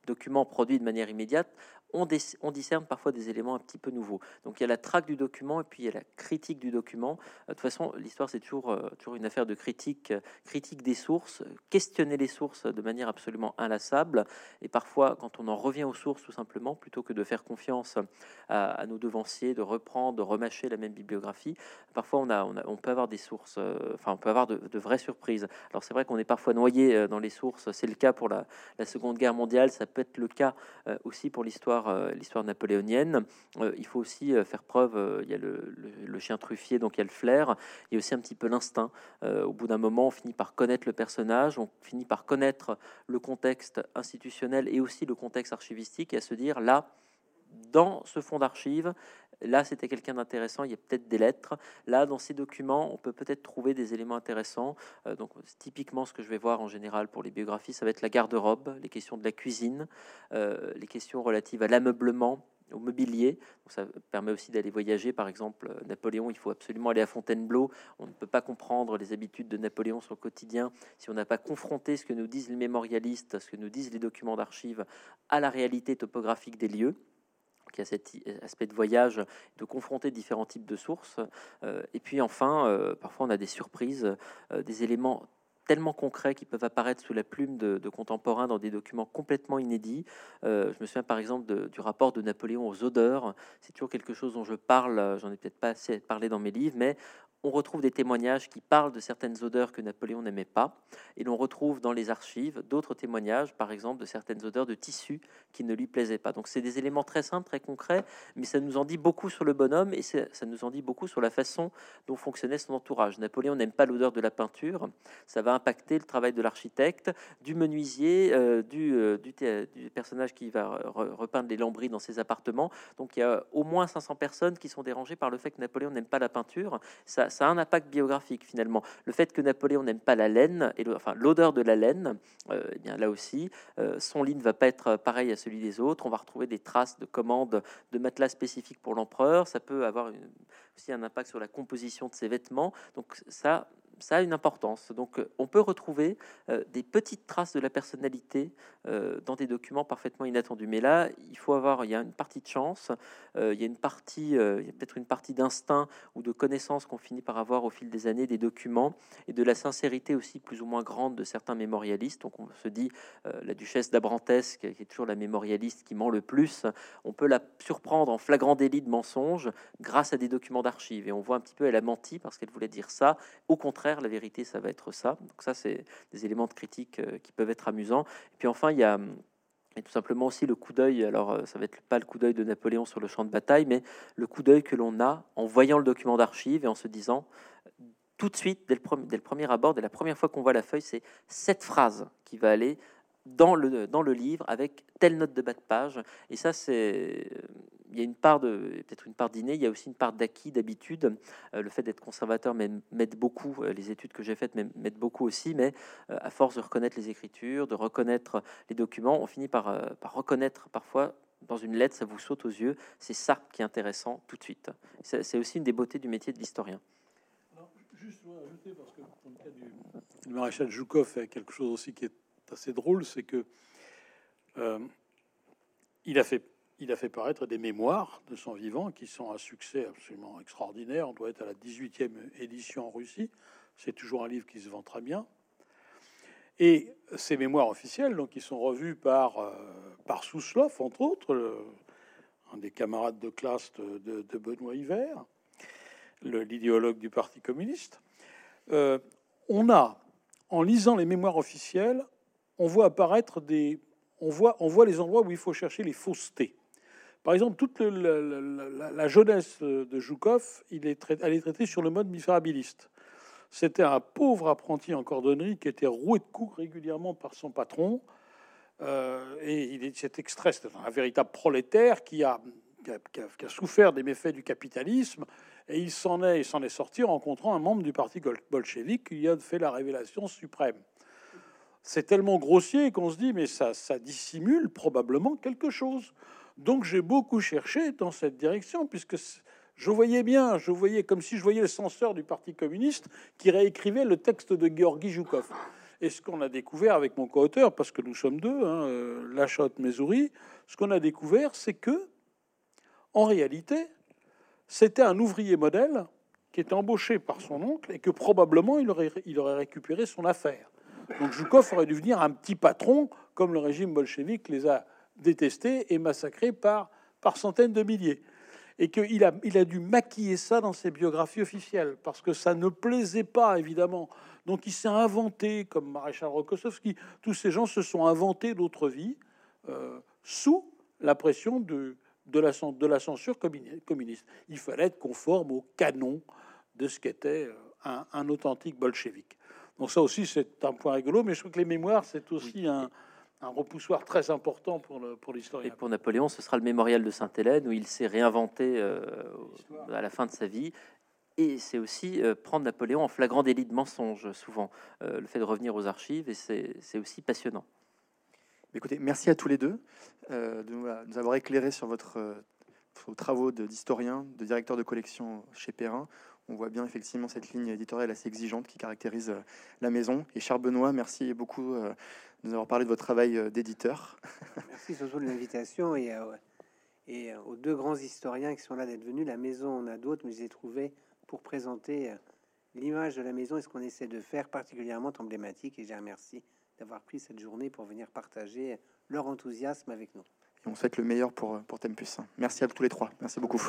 document produit de manière immédiate, on, on, discerne parfois des éléments un petit peu nouveaux. Donc il y a la traque du document et puis il y a la critique du document. Euh, de toute façon, l'histoire c'est toujours, euh, toujours une affaire de critique, euh, critique des sources, questionner les sources de manière absolument inlassable. Et parfois, quand on en revient aux sources tout simplement, plutôt que de faire confiance à, nos devanciers, de reprendre, de remâcher la même bibliographie, parfois on, peut avoir des sources, enfin on peut avoir de, vraies surprises. Alors c'est vrai qu'on est parfois noyé dans les sources, c'est le cas pour la, Seconde Guerre mondiale, ça peut être le cas aussi pour l'histoire euh, l'histoire napoléonienne. Euh, il faut aussi euh, faire preuve, il y a le, chien truffier, donc il y a le flair, il y a aussi un petit peu l'instinct. au bout d'un moment, on finit par connaître le personnage, on finit par connaître le contexte institutionnel et aussi le contexte archivistique et à se dire là, dans ce fonds d'archives, Là, c'était quelqu'un d'intéressant. Il y a peut-être des lettres. Là, dans ces documents, on peut peut-être trouver des éléments intéressants. Euh, donc, typiquement, ce que je vais voir en général pour les biographies, ça va être la garde-robe, les questions de la cuisine, euh, les questions relatives à l'ameublement, au mobilier. ça permet aussi d'aller voyager. Par exemple, Napoléon, il faut absolument aller à Fontainebleau. On ne peut pas comprendre les habitudes de Napoléon, son quotidien, si on n'a pas confronté ce que nous disent les mémorialistes, ce que nous disent les documents d'archives à la réalité topographique des lieux. Qui a cet aspect de voyage, de confronter différents types de sources. et puis enfin, parfois on a des surprises, des éléments tellement concrets qui peuvent apparaître sous la plume de, contemporains dans des documents complètement inédits. je me souviens par exemple du rapport de Napoléon aux odeurs. C'est toujours quelque chose dont je parle, j'en ai peut-être pas assez parlé dans mes livres, mais on retrouve des témoignages qui parlent de certaines odeurs que Napoléon n'aimait pas, et l'on retrouve dans les archives d'autres témoignages, par exemple de certaines odeurs de tissu qui ne lui plaisaient pas. Donc c'est des éléments très simples, très concrets, mais ça nous en dit beaucoup sur le bonhomme et ça nous en dit beaucoup sur la façon dont fonctionnait son entourage. Napoléon n'aime pas l'odeur de la peinture, ça va impacter le travail de l'architecte, du menuisier, euh, du, euh, du, personnage qui va repeindre les lambris dans ses appartements. Donc il y a au moins 500 personnes qui sont dérangées par le fait que Napoléon n'aime pas la peinture. Ça, ça a un impact biographique finalement. Le fait que Napoléon n'aime pas la laine, et enfin l'odeur de la laine, euh, eh bien là aussi, euh, son lit ne va pas être pareil à celui des autres. On va retrouver des traces de commandes de matelas spécifiques pour l'empereur. Ça peut avoir aussi un impact sur la composition de ses vêtements. Donc ça, ça a une importance. Donc, euh, on peut retrouver euh, des petites traces de la personnalité euh, dans des documents parfaitement inattendus. Mais là, il faut avoir, il y a une partie de chance, il y a une partie, peut-être une partie d'instinct ou de connaissance qu'on finit par avoir au fil des années des documents et de la sincérité aussi plus ou moins grande de certains mémorialistes. Donc, on se dit, la duchesse d'Abrantès, qui est toujours la mémorialiste qui ment le plus, on peut la surprendre en flagrant délit de mensonge grâce à des documents d'archives. Et on voit un petit peu, elle a menti parce qu'elle voulait dire ça. Au contraire, la vérité, ça va être ça. Donc ça, c'est des éléments de critique euh, qui peuvent être amusants. Et puis enfin, il y a et tout simplement aussi le coup d'œil, alors euh, ça va être pas le coup d'œil de Napoléon sur le champ de bataille, mais le coup d'œil que l'on a en voyant le document d'archives et en se disant tout de suite, dès le, premier, dès le premier abord, dès la première fois qu'on voit la feuille, c'est cette phrase qui va aller dans le, dans le livre avec telle note de bas de page. Et ça, c'est il y a une part de peut-être une part d'inné, il y a aussi une part d'acquis, d'habitude. Euh, le fait d'être conservateur m'aide beaucoup. Euh, les études que j'ai faites m'aident beaucoup aussi, mais euh, à force de reconnaître les écritures, de reconnaître les documents, on finit par, reconnaître parfois dans une lettre, ça vous saute aux yeux. C'est ça qui est intéressant tout de suite. C'est aussi une des beautés du métier de l'historien. Juste ajouter, parce que dans le cas du maréchal Joukov, il y a quelque chose aussi qui est assez drôle, c'est que il a fait il a fait paraître des mémoires de son vivant qui sont un succès absolument extraordinaire. On doit être à la 18e édition en Russie. C'est toujours un livre qui se vend très bien. Et ces mémoires officielles, donc, qui sont revues par, euh, par entre autres, un des camarades de classe de, Benoît Hiver, l'idéologue du Parti communiste. Euh, on a, en lisant les mémoires officielles, on voit apparaître des, on voit, on voit les endroits où il faut chercher les faussetés. Par exemple, toute la, jeunesse de Joukov, il est elle est traitée sur le mode misérabiliste. C'était un pauvre apprenti en cordonnerie qui était roué de coups régulièrement par son patron. Euh, et il est, cet extrait, c'est un véritable prolétaire qui a, souffert des méfaits du capitalisme. Et il s'en est, sorti en rencontrant un membre du parti bolchevique qui a fait la révélation suprême. C'est tellement grossier qu'on se dit, mais ça dissimule probablement quelque chose. Donc j'ai beaucoup cherché dans cette direction, puisque je voyais bien, je voyais comme si je voyais le censeur du Parti communiste qui réécrivait le texte de Georgi Joukov. Et ce qu'on a découvert avec mon co-auteur, parce que nous sommes deux, hein, euh, Lachotte, Mesoury, ce qu'on a découvert, c'est que, en réalité, c'était un ouvrier modèle qui était embauché par son oncle et que probablement il aurait, il aurait récupéré son affaire. Donc Joukov aurait dû venir un petit patron, comme le régime bolchevique les a détesté et massacré par, par centaines de milliers. Et qu'il a, il a dû maquiller ça dans ses biographies officielles, parce que ça ne plaisait pas, évidemment. Donc il s'est inventé, comme Maréchal Rokossovski, tous ces gens se sont inventés d'autres vies euh, sous la pression de, de, la, de la censure communiste. Il fallait être conforme au canon de ce qu'était euh, un, un authentique bolchevique. Donc ça aussi, c'est un point rigolo, mais je crois que les mémoires, c'est aussi un, un repoussoir très important pour l'historien. Pour Et pour Napoléon, ce sera le mémorial de Sainte-Hélène où il s'est réinventé euh, à la fin de sa vie. Et c'est aussi euh, prendre Napoléon en flagrant délit de mensonge, souvent, euh, le fait de revenir aux archives, et c'est aussi passionnant. Écoutez, merci à tous les deux de nous, avoir éclairé sur votre, vos travaux d'historien, de, directeur de collection chez Perrin. On voit bien effectivement cette ligne éditoriale assez exigeante qui caractérise la maison. Et Charles Benoît, merci beaucoup nous avons parlé de votre travail euh, d'éditeur. Merci surtout de l'invitation et, euh, et aux deux grands historiens qui sont là d'être venus. La maison, on a d'autres, mais je les ai trouvés pour présenter l'image de la maison et ce qu'on essaie de faire particulièrement emblématique. Et j'ai remercie d'avoir pris cette journée pour venir partager leur enthousiasme avec nous. Et on souhaite le meilleur pour, pour Tempus. Merci à tous les trois. Merci beaucoup.